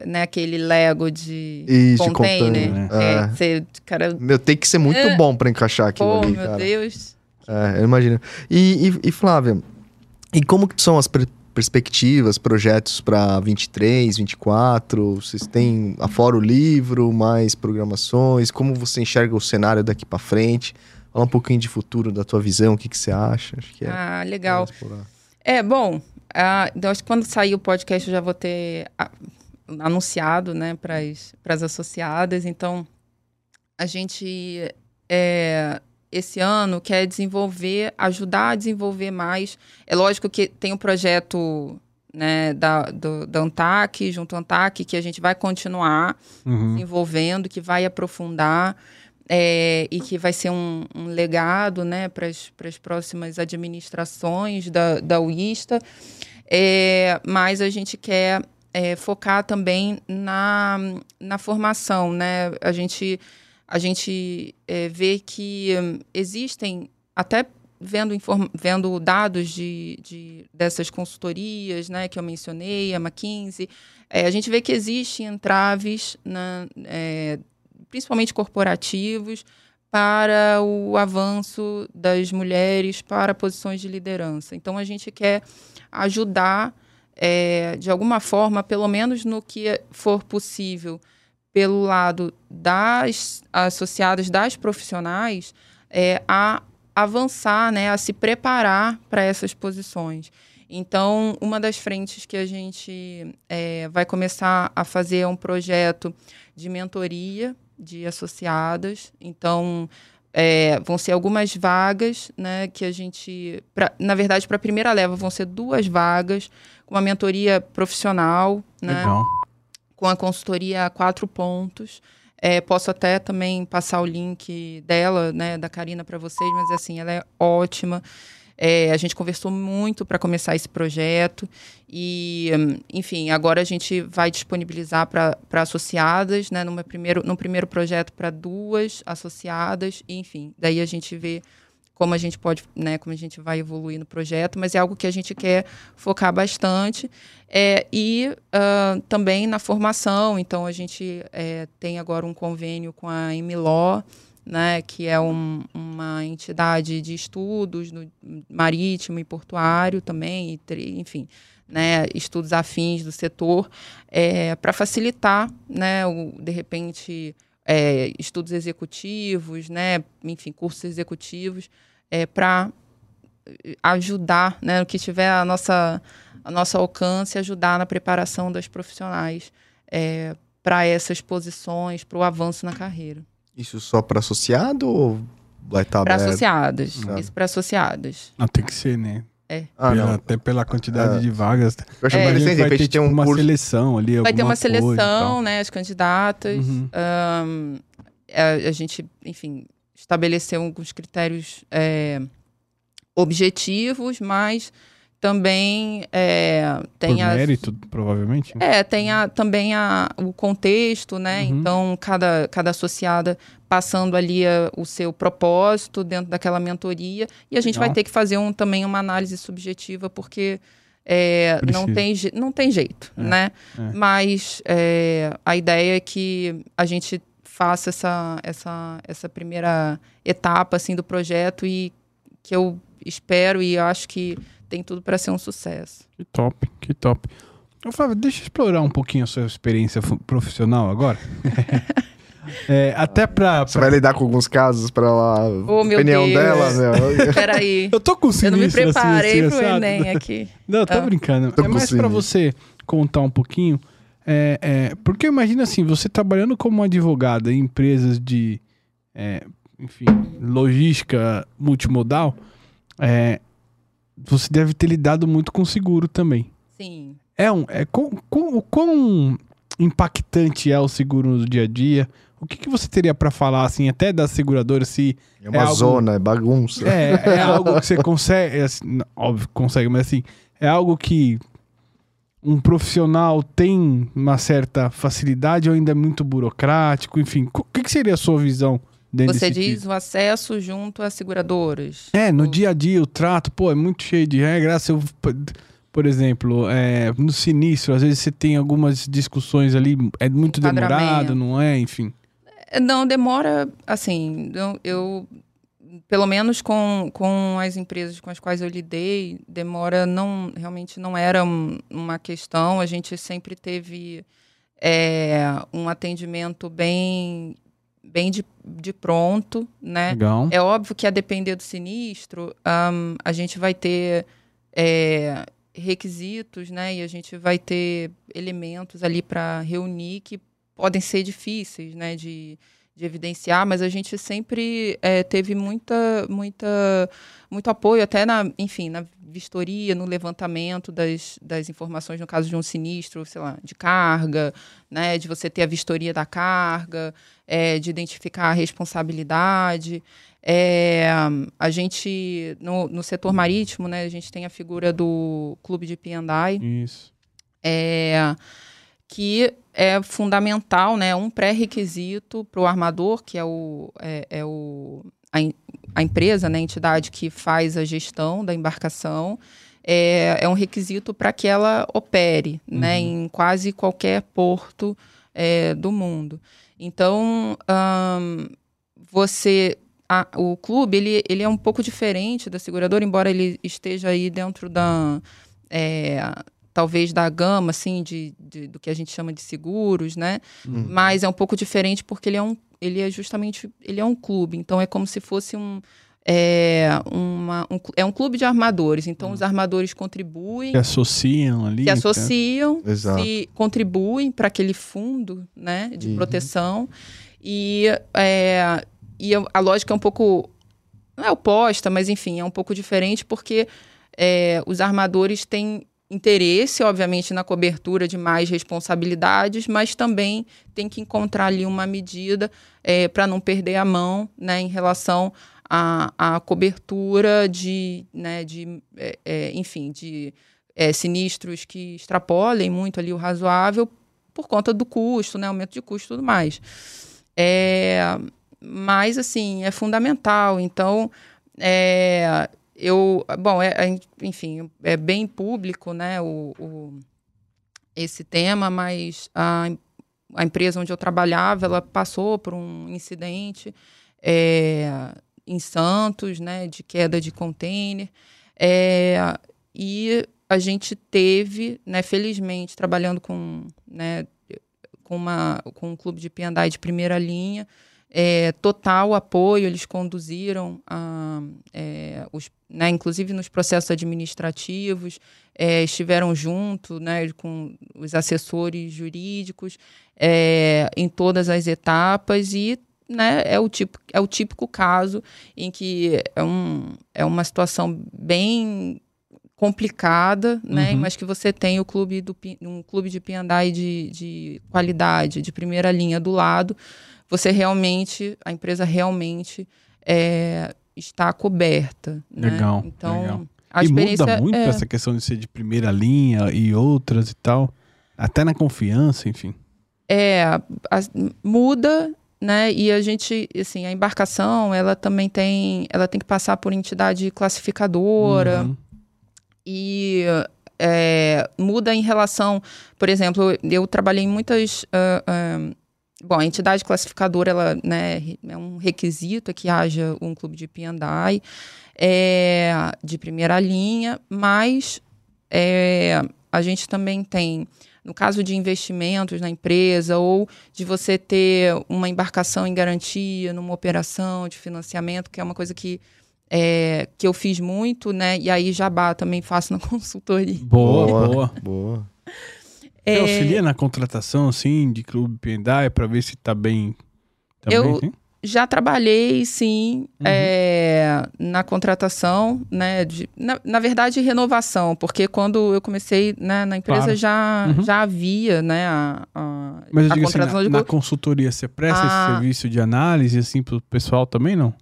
né, aquele Lego de Isso, de container. container, É, é. você, cara, Meu, tem que ser muito É. bom pra encaixar aquilo pô, ali, meu cara. Deus. É, eu imagino. E, e, e, Flávia, e como que são as per- perspectivas, projetos para 23, 24? Vocês têm, afora o livro, mais programações? Como você enxerga o cenário daqui pra frente? Fala um pouquinho de futuro, da tua visão, o que, que você acha? Acho que é. Ah, legal. legal. É, bom, ah, eu acho que quando sair o podcast eu já vou ter ah, anunciado, né, para as associadas. Então, a gente, é, esse ano, quer desenvolver, ajudar a desenvolver mais. É lógico que tem o projeto né, da, do, da ANTAC, junto à ANTAC, que a gente vai continuar Uhum. desenvolvendo, que vai aprofundar é, e que vai ser um, um legado né, para as próximas administrações da, da UISTA. É, mas a gente quer é, focar também na, na formação. Né? A gente, a gente é, vê que existem, até vendo, inform- vendo dados de, de, dessas consultorias né, que eu mencionei, a McKinsey, é, a gente vê que existem entraves, na, é, principalmente corporativos, para o avanço das mulheres para posições de liderança. Então, a gente quer ajudar, é, de alguma forma, pelo menos no que for possível, pelo lado das associadas, das profissionais, é, a avançar, né, a se preparar para essas posições. Então, uma das frentes que a gente é, vai começar a fazer é um projeto de mentoria de associadas. Então, é, vão ser algumas vagas, né, que a gente, pra, na verdade, para a primeira leva vão ser duas vagas com uma mentoria profissional, né, Legal. com a consultoria a quatro pontos. É, posso até também passar o link dela, né, da Karina para vocês, mas assim, ela é ótima. É, a gente conversou muito para começar esse projeto e, enfim, agora a gente vai disponibilizar para associadas, né, numa primeiro, num primeiro projeto para duas associadas, e, enfim, daí a gente vê como a gente pode, né, como a gente vai evoluir no projeto, mas é algo que a gente quer focar bastante. É, e uh, também na formação, então a gente é, tem agora um convênio com a Emiló, né, que é um, uma entidade de estudos no marítimo e portuário também, e, enfim, né, estudos afins do setor, é, para facilitar, né, o, de repente, é, estudos executivos, né, enfim, cursos executivos, é, para ajudar, né, no que tiver a nossa, a nosso alcance, ajudar na preparação das profissionais para essas posições, para o avanço na carreira. Isso só para associado ou vai estar Para aberto? associadas. Ah. Isso para associadas. Não, tem que ser, né? Ah, Pela- não. até pela quantidade É. de vagas. Eu acho É. que vai repente ter tipo, um uma curso. seleção ali, Vai ter uma seleção, né? As candidatas. Uhum. Ahn, a, a gente, enfim, estabeleceu alguns critérios é, objetivos, mas também é, tem Por mérito, provavelmente. É, tem a- também a, o contexto, né? Uhum. Então, cada, cada associada passando ali a- o seu propósito dentro daquela mentoria. E a gente vai Legal. ter que fazer um, também uma análise subjetiva, porque é, não, tem, não tem jeito, É, né? é. Mas é, a ideia é que a gente faça essa, essa, essa primeira etapa assim, do projeto e que eu espero e acho que tem tudo para ser um sucesso. Que top, que top. Ô, Flávio, deixa eu explorar um pouquinho a sua experiência profissional agora. (laughs) É, até pra. Você pra- vai lidar com alguns casos para a Oh, meu opinião Deus. dela, meu. (laughs) Peraí. Eu tô com Eu não me sinistro, assim, preparei assim, pro assado. Enem aqui. Não, tô Ah. brincando. Tô é mais pra sinistro. você contar um pouquinho. É, é, porque imagina assim, você trabalhando como advogada em empresas de, é, enfim, logística multimodal, é, você deve ter lidado muito com seguro também. Sim. É um, é com, com, o quão impactante é o seguro no dia a dia? O que, que você teria pra falar assim, até das seguradoras, se É uma É algo- zona, é bagunça. é, é algo que você consegue, é assim, óbvio que consegue, mas assim, é algo que um profissional tem uma certa facilidade ou ainda é muito burocrático, enfim, o que, que seria a sua visão dentro Você diz o acesso junto às seguradoras. É, no O- dia a dia, o trato, pô, é muito cheio de regras. Se eu, por exemplo, é, no sinistro, às vezes você tem algumas discussões ali, é muito demorado, não é? Enfim. É, Não, demora, assim, eu, eu- pelo menos com, com as empresas com as quais eu lidei, demora não, realmente não era um- uma questão, a gente sempre teve é, um atendimento bem, bem de, de pronto, né? Legal. É óbvio que a depender do sinistro, ahn, a gente vai ter é, requisitos, né? E a gente vai ter elementos ali para reunir que podem ser difíceis, né? De, de evidenciar, mas a gente sempre é, teve muita, muita, muito apoio, até na, enfim, na vistoria, no levantamento das, das informações, no caso de um sinistro, sei lá, de carga, né? De você ter a vistoria da carga, é, de identificar a responsabilidade. É, a gente, no, no setor marítimo, né, a gente tem a figura do clube de P&I, Isso. é, que é fundamental, né, um pré-requisito para o armador, que é, o, é, é o, a, a empresa, né, a entidade que faz a gestão da embarcação, é, é um requisito para que ela opere né, em quase qualquer porto é, do mundo. Então, ahn, você a- o clube ele, ele é um pouco diferente da seguradora, embora ele esteja aí dentro da é, talvez da gama assim de, de- do que a gente chama de seguros, né? Hum. Mas é um pouco diferente porque ele é um ele é justamente ele é um clube, então é como se fosse um é, uma, um, é um clube de armadores. Então os armadores contribuem Se associam ali. se então. associam, Exato. se contribuem para aquele fundo né, de Uhum. proteção. E é, e a lógica é um pouco. Não é oposta, mas enfim, é um pouco diferente, porque é, os armadores têm interesse, obviamente, na cobertura de mais responsabilidades, mas também tem que encontrar ali uma medida é, para não perder a mão né, em relação à, cobertura de, né, de é, é, enfim, de é, sinistros que extrapolem muito ali o razoável por conta do custo, né, aumento de custo e tudo mais. É, mas, assim, é fundamental. Então, é, eu, bom, é, é, enfim, é bem público, né, o, o, esse tema, mas a, a empresa onde eu trabalhava, ela passou por um incidente é, em Santos, né, de queda de container, é, e a gente teve, né, felizmente, trabalhando com, né, com, uma, com um clube de P&I de primeira linha, é, total apoio, eles conduziram, a, é, os, né, inclusive nos processos administrativos, é, estiveram junto né, com os assessores jurídicos é, em todas as etapas e né, é, o tipo, é o típico caso em que é, um, é uma situação bem complicada, né, uhum. mas que você tem o clube do, um clube de Piandai de, de qualidade, de primeira linha do lado, você realmente, a empresa realmente é, está coberta. Né? Legal. Então, legal. a e muda muito é... essa questão de ser de primeira linha e outras e tal, até na confiança, enfim. É, a, muda, né? E a gente, assim, a embarcação, ela também tem, ela tem que passar por entidade classificadora uhum. e é, muda em relação, por exemplo, eu trabalhei em muitas uh, uh, Bom, a entidade classificadora ela, né, é um requisito que haja um clube de P&I é, de primeira linha, mas é, a gente também tem, no caso de investimentos na empresa ou de você ter uma embarcação em garantia numa operação de financiamento, que é uma coisa que é, que eu fiz muito, né? E aí Jabá também faço na (laughs) consultoria. Boa, boa, boa. É... auxilia na contratação, assim, de clube Pendai para ver se está bem também, eu sim? já trabalhei, sim, uhum. é, na contratação, né? De, na, na, verdade, renovação, porque quando eu comecei né, na empresa claro. já, uhum. já havia, né? A, a, Mas eu a digo contratação assim, na, na consultoria, você presta esse ah. serviço de análise, assim, para o pessoal também, não?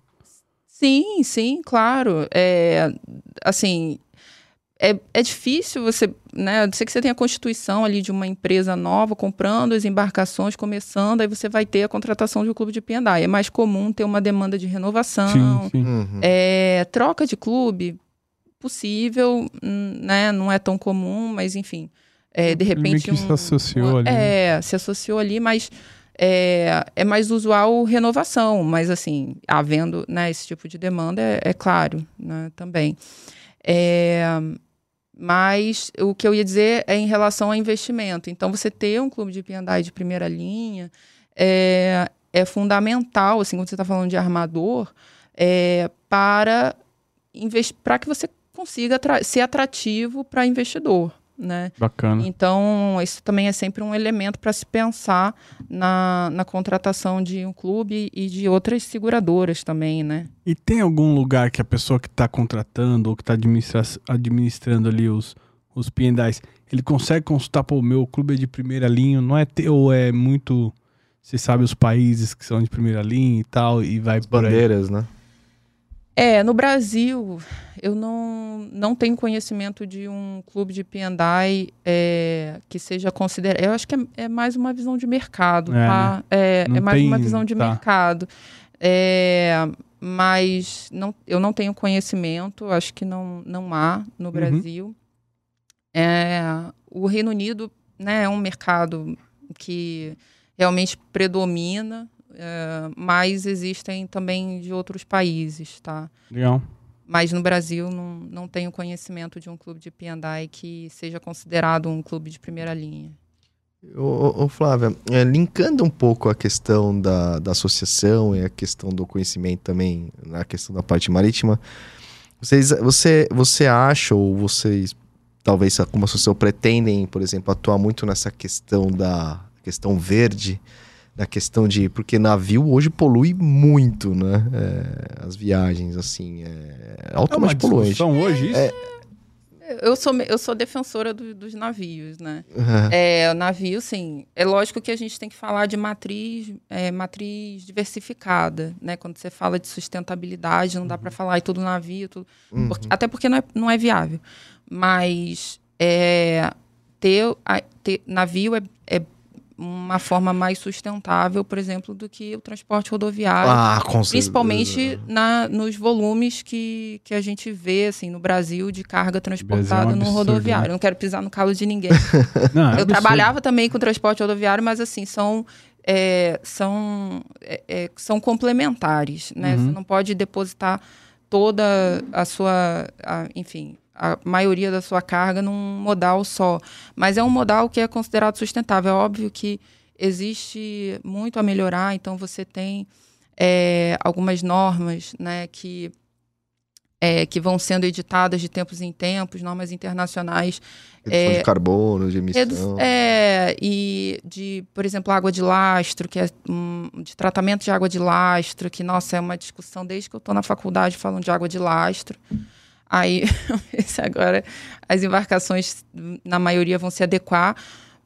Sim, sim, claro. É, assim, é, é difícil você, né? A não ser que você tenha a constituição ali de uma empresa nova, comprando as embarcações, começando, aí você vai ter a contratação de um clube de P&I. É mais comum ter uma demanda de renovação, sim, sim. Uhum. É, troca de clube, possível, né? Não é tão comum, mas enfim. É, de repente. Um, se associou um, ali. É, se associou ali, mas é, é mais usual renovação, mas assim, havendo né, esse tipo de demanda, é, é claro, né, também. É, mas o que eu ia dizer é em relação a investimento. Então, você ter um clube de P&I de primeira linha é, é fundamental, assim, quando você está falando de armador, é, para, para que você consiga ser atrativo para investidor né? Bacana. Então, isso também é sempre um elemento para se pensar na, na contratação de um clube e de outras seguradoras também, né? E tem algum lugar que a pessoa que está contratando ou que está administra administrando ali os, os P&Is, ele consegue consultar, pô, meu clube é de primeira linha, não é teu, ou é muito... Você sabe os países que são de primeira linha e tal, e vai As bandeiras, né? É, no Brasil, eu não, não tenho conhecimento de um clube de P&I é, que seja considerado. Eu acho que é, é, mais uma visão de mercado, é, tá? Né? É, é mais tem... uma visão de tá. mercado. É, mas não, eu não tenho conhecimento, acho que não, não há no uhum. Brasil. É, o Reino Unido né, é um mercado que realmente predomina é, mas existem também de outros países, tá? Legal. Mas no Brasil não, não tenho conhecimento de um clube de P&I que seja considerado um clube de primeira linha. Ô, ô Flávia, é, linkando um pouco a questão da, da associação e a questão do conhecimento também, na questão da parte marítima, vocês, você, você acha ou vocês, talvez como associação, pretendem, por exemplo, atuar muito nessa questão da questão verde Na questão de. Porque navio hoje polui muito, né? É, as viagens, assim. É, É uma altamente poluente. discussão hoje isso? Eu sou, eu sou defensora do- dos navios, né? Uhum. É, o navio, sim. É lógico que a gente tem que falar de matriz, é, matriz diversificada, né? Quando você fala de sustentabilidade, não dá para falar e tudo navio, tudo, Uhum. porque- até porque não é, não é viável. Mas é, ter, a- ter navio é, é uma forma mais sustentável, por exemplo, do que o transporte rodoviário. Ah, com certeza. Principalmente na, nos volumes que, que a gente vê assim, no Brasil de carga transportada no absurdo, rodoviário. né? Não quero pisar no calo de ninguém. (laughs) Não, é Eu absurdo. trabalhava também com transporte rodoviário, mas assim, são, é, são, é, é, são complementares, né? Uhum. Você não pode depositar toda a sua, a- enfim, a maioria da sua carga num modal só. Mas é um modal que é considerado sustentável. É óbvio que existe muito a melhorar, então você tem é, algumas normas, né, que é, que vão sendo editadas de tempos em tempos, normas internacionais Redução é, de carbono, de emissão. É, e de, por exemplo, água de lastro, que é um, de tratamento de água de lastro, que, nossa, é uma discussão desde que eu estou na faculdade falando de água de lastro. Aí, (laughs) agora, as embarcações, na maioria, vão se adequar,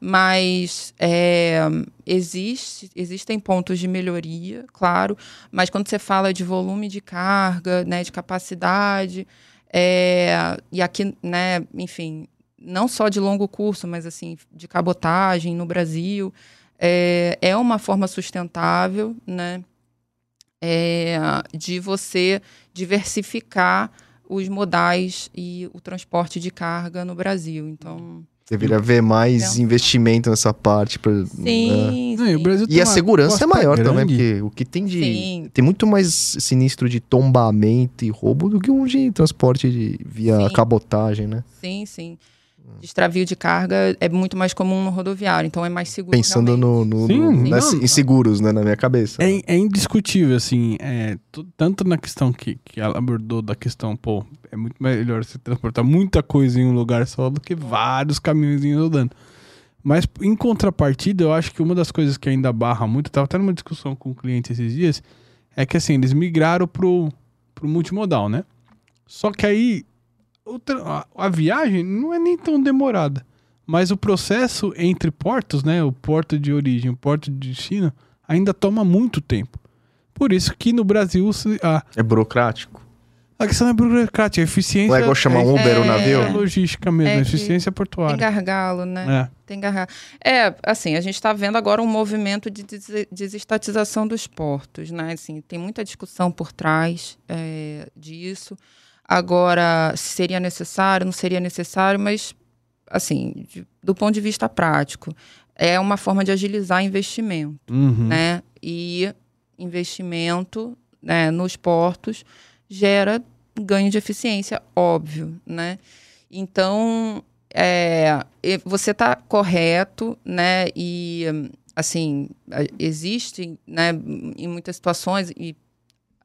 mas é, existe, existem pontos de melhoria, claro, mas quando você fala de volume de carga, né, de capacidade, é, e aqui, né, enfim, não só de longo curso, mas assim, de cabotagem no Brasil, é, é uma forma sustentável, né, é, de você diversificar os modais e o transporte de carga no Brasil. Então, Deveria haver mais Não. investimento nessa parte. Pra, né? sim, Não, e o sim. Brasil E tem a segurança é maior também, grande. porque o que tem de. Sim. Tem muito mais sinistro de tombamento e roubo do que um de transporte de, via Sim. cabotagem, né? Sim, sim. Extravio de carga é muito mais comum no rodoviário, então é mais seguro. Pensando no, no, Sim, no- sim. nas- Não. em seguros, né, na minha cabeça. É, é indiscutível, assim, é, tanto na questão que, que ela abordou da questão, pô, é muito melhor você transportar muita coisa em um lugar só do que vários caminhões rodando. Mas em contrapartida, eu acho que uma das coisas que ainda barra muito, eu tava até numa discussão com um cliente esses dias, é que assim, eles migraram pro, pro multimodal, né? Só que aí o a, a viagem não é nem tão demorada. Mas o processo entre portos, né? O porto de origem, o porto de destino, ainda toma muito tempo. Por isso que no Brasil a, É burocrático. a questão é burocrática, a eficiência. Não é igual chamar um Uber É, o navio? é logística mesmo, É eficiência Tem portuária. gargalo, né? É. Tem gargalo. É, assim, a gente está vendo agora um movimento de des- desestatização dos portos, né? Assim, tem muita discussão por trás é, disso. Agora, se seria necessário, não seria necessário, mas, assim, de- do ponto de vista prático, é uma forma de agilizar investimento. Uhum. né? E investimento né, nos portos gera ganho de eficiência, óbvio, né? Então, é, você está correto, né? E, assim, existe, né, em muitas situações, e,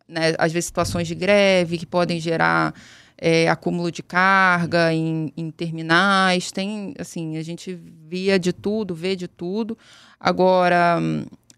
né, às vezes situações de greve que podem gerar é, acúmulo de carga em, em terminais, tem, assim, a gente via de tudo, vê de tudo. Agora,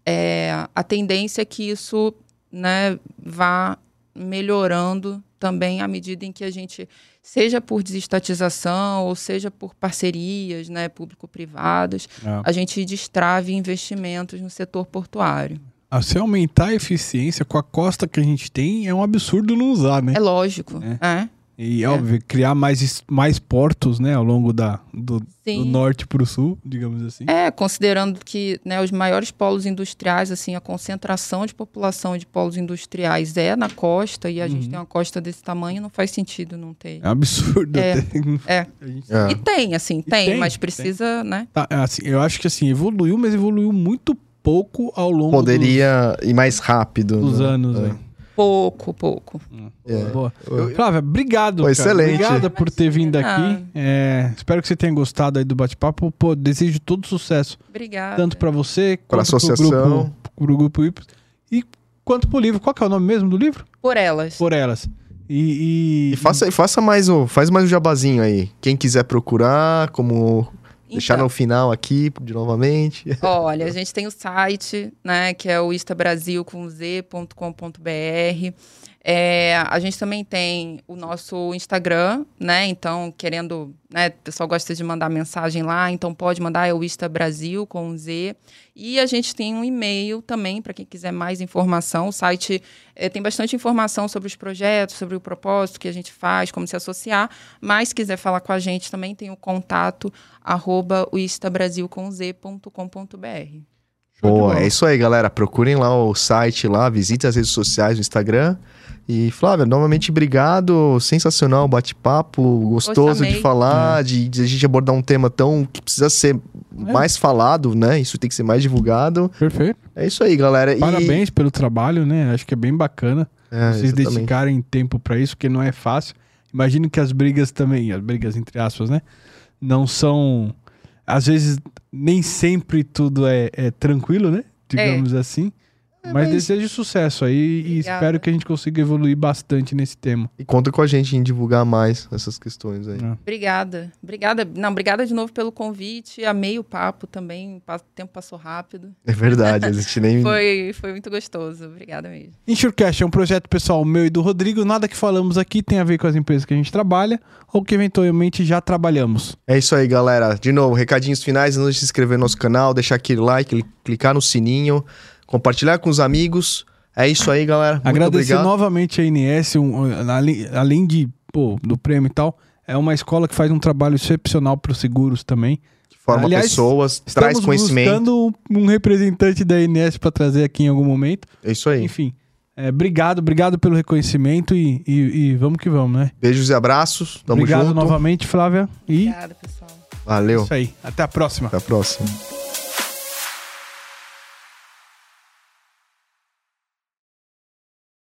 é, a tendência é que isso né, vá melhorando também à medida em que a gente, seja por desestatização ou seja por parcerias né, público-privadas, É. a gente destrave investimentos no setor portuário. Ah, Se aumentar a eficiência com a costa que a gente tem, é um absurdo não usar, né? É lógico. É. E É. óbvio, criar mais, mais portos, né, ao longo da, do, do norte para o sul, digamos assim. É, considerando que né, os maiores polos industriais, assim, a concentração de população de polos industriais é na costa e a gente Uhum. tem uma costa desse tamanho, não faz sentido não ter. É um absurdo. É, é. (laughs) Gente- É. E tem, assim, tem, tem, mas tem. precisa, né? Tá, assim, eu acho que assim, evoluiu, mas evoluiu muito pouco ao longo Poderia ir mais rápido. dos, dos né? anos. É. velho. Pouco, pouco. É. Boa. Eu- Flávia, obrigado. Cara. excelente. Obrigada por ter vindo aqui. É, espero que você tenha gostado aí do bate-papo. Pô, desejo todo sucesso, Obrigada. tanto para você quanto pro associação. grupo, pro grupo Ips, e quanto pro livro. Qual que é o nome mesmo do livro? Por elas. Por elas. E, e- E faça, faça mais o, faz mais um jabazinho aí. Quem quiser procurar, como Deixar Então. no final aqui, de novamente. (laughs) Olha, a gente tem o site, né, que é o istabrasil com z.com.br. É, a gente também tem o nosso Instagram, né? Então, querendo, né? O pessoal gosta de mandar mensagem lá, então pode mandar é o Insta Brasil com Z. E a gente tem um e-mail também para quem quiser mais informação. O site eh, tem bastante informação sobre os projetos, sobre o propósito que a gente faz, como se associar. Mas se quiser falar com a gente também tem o contato arroba o instabrasil com z.com.br. Boa, é isso aí, galera. Procurem lá o site lá, visitem as redes sociais, o Instagram. E, Flávia, novamente, obrigado. Sensacional o bate-papo, gostoso de falar, de, de a gente abordar um tema tão que precisa ser mais falado, né? Isso tem que ser mais divulgado. Perfeito. É isso aí, galera. E- Parabéns pelo trabalho, né? Acho que é bem bacana É, vocês exatamente. dedicarem tempo pra isso, porque não é fácil. Imagino que as brigas também, as brigas entre aspas, né? Não são. Às vezes, nem sempre tudo é, é tranquilo, né? Digamos assim. Mas, mas- desejo sucesso aí e Obrigada. espero que a gente consiga evoluir bastante nesse tema. E conta com a gente em divulgar mais essas questões aí. né? Obrigada. Obrigada. Não, obrigada de novo pelo convite. Amei o papo também. O tempo passou rápido. É verdade, a gente nem. (laughs) Foi, foi muito gostoso. Obrigada mesmo. Insurecast é um projeto pessoal meu e do Rodrigo. Nada que falamos aqui tem a ver com as empresas que a gente trabalha ou que eventualmente já trabalhamos. É isso aí, galera. De novo, recadinhos finais. Não deixe de se inscrever no nosso canal, deixar aquele like, cli- clicar no sininho, compartilhar com os amigos. É isso aí, galera. Muito Agradecer obrigado. novamente a INS, um, além, além de, pô, do prêmio e tal, é uma escola que faz um trabalho excepcional para os seguros também. Forma Aliás, pessoas, traz Estamos conhecimento. buscando um, um representante da INS para trazer aqui em algum momento. É isso aí. Enfim, é, obrigado, obrigado pelo reconhecimento e, e- e vamos que vamos, né? Beijos e abraços. Tamo obrigado junto. novamente, Flávia. E Obrigada, pessoal. Valeu. isso aí. Até a próxima. Até a próxima.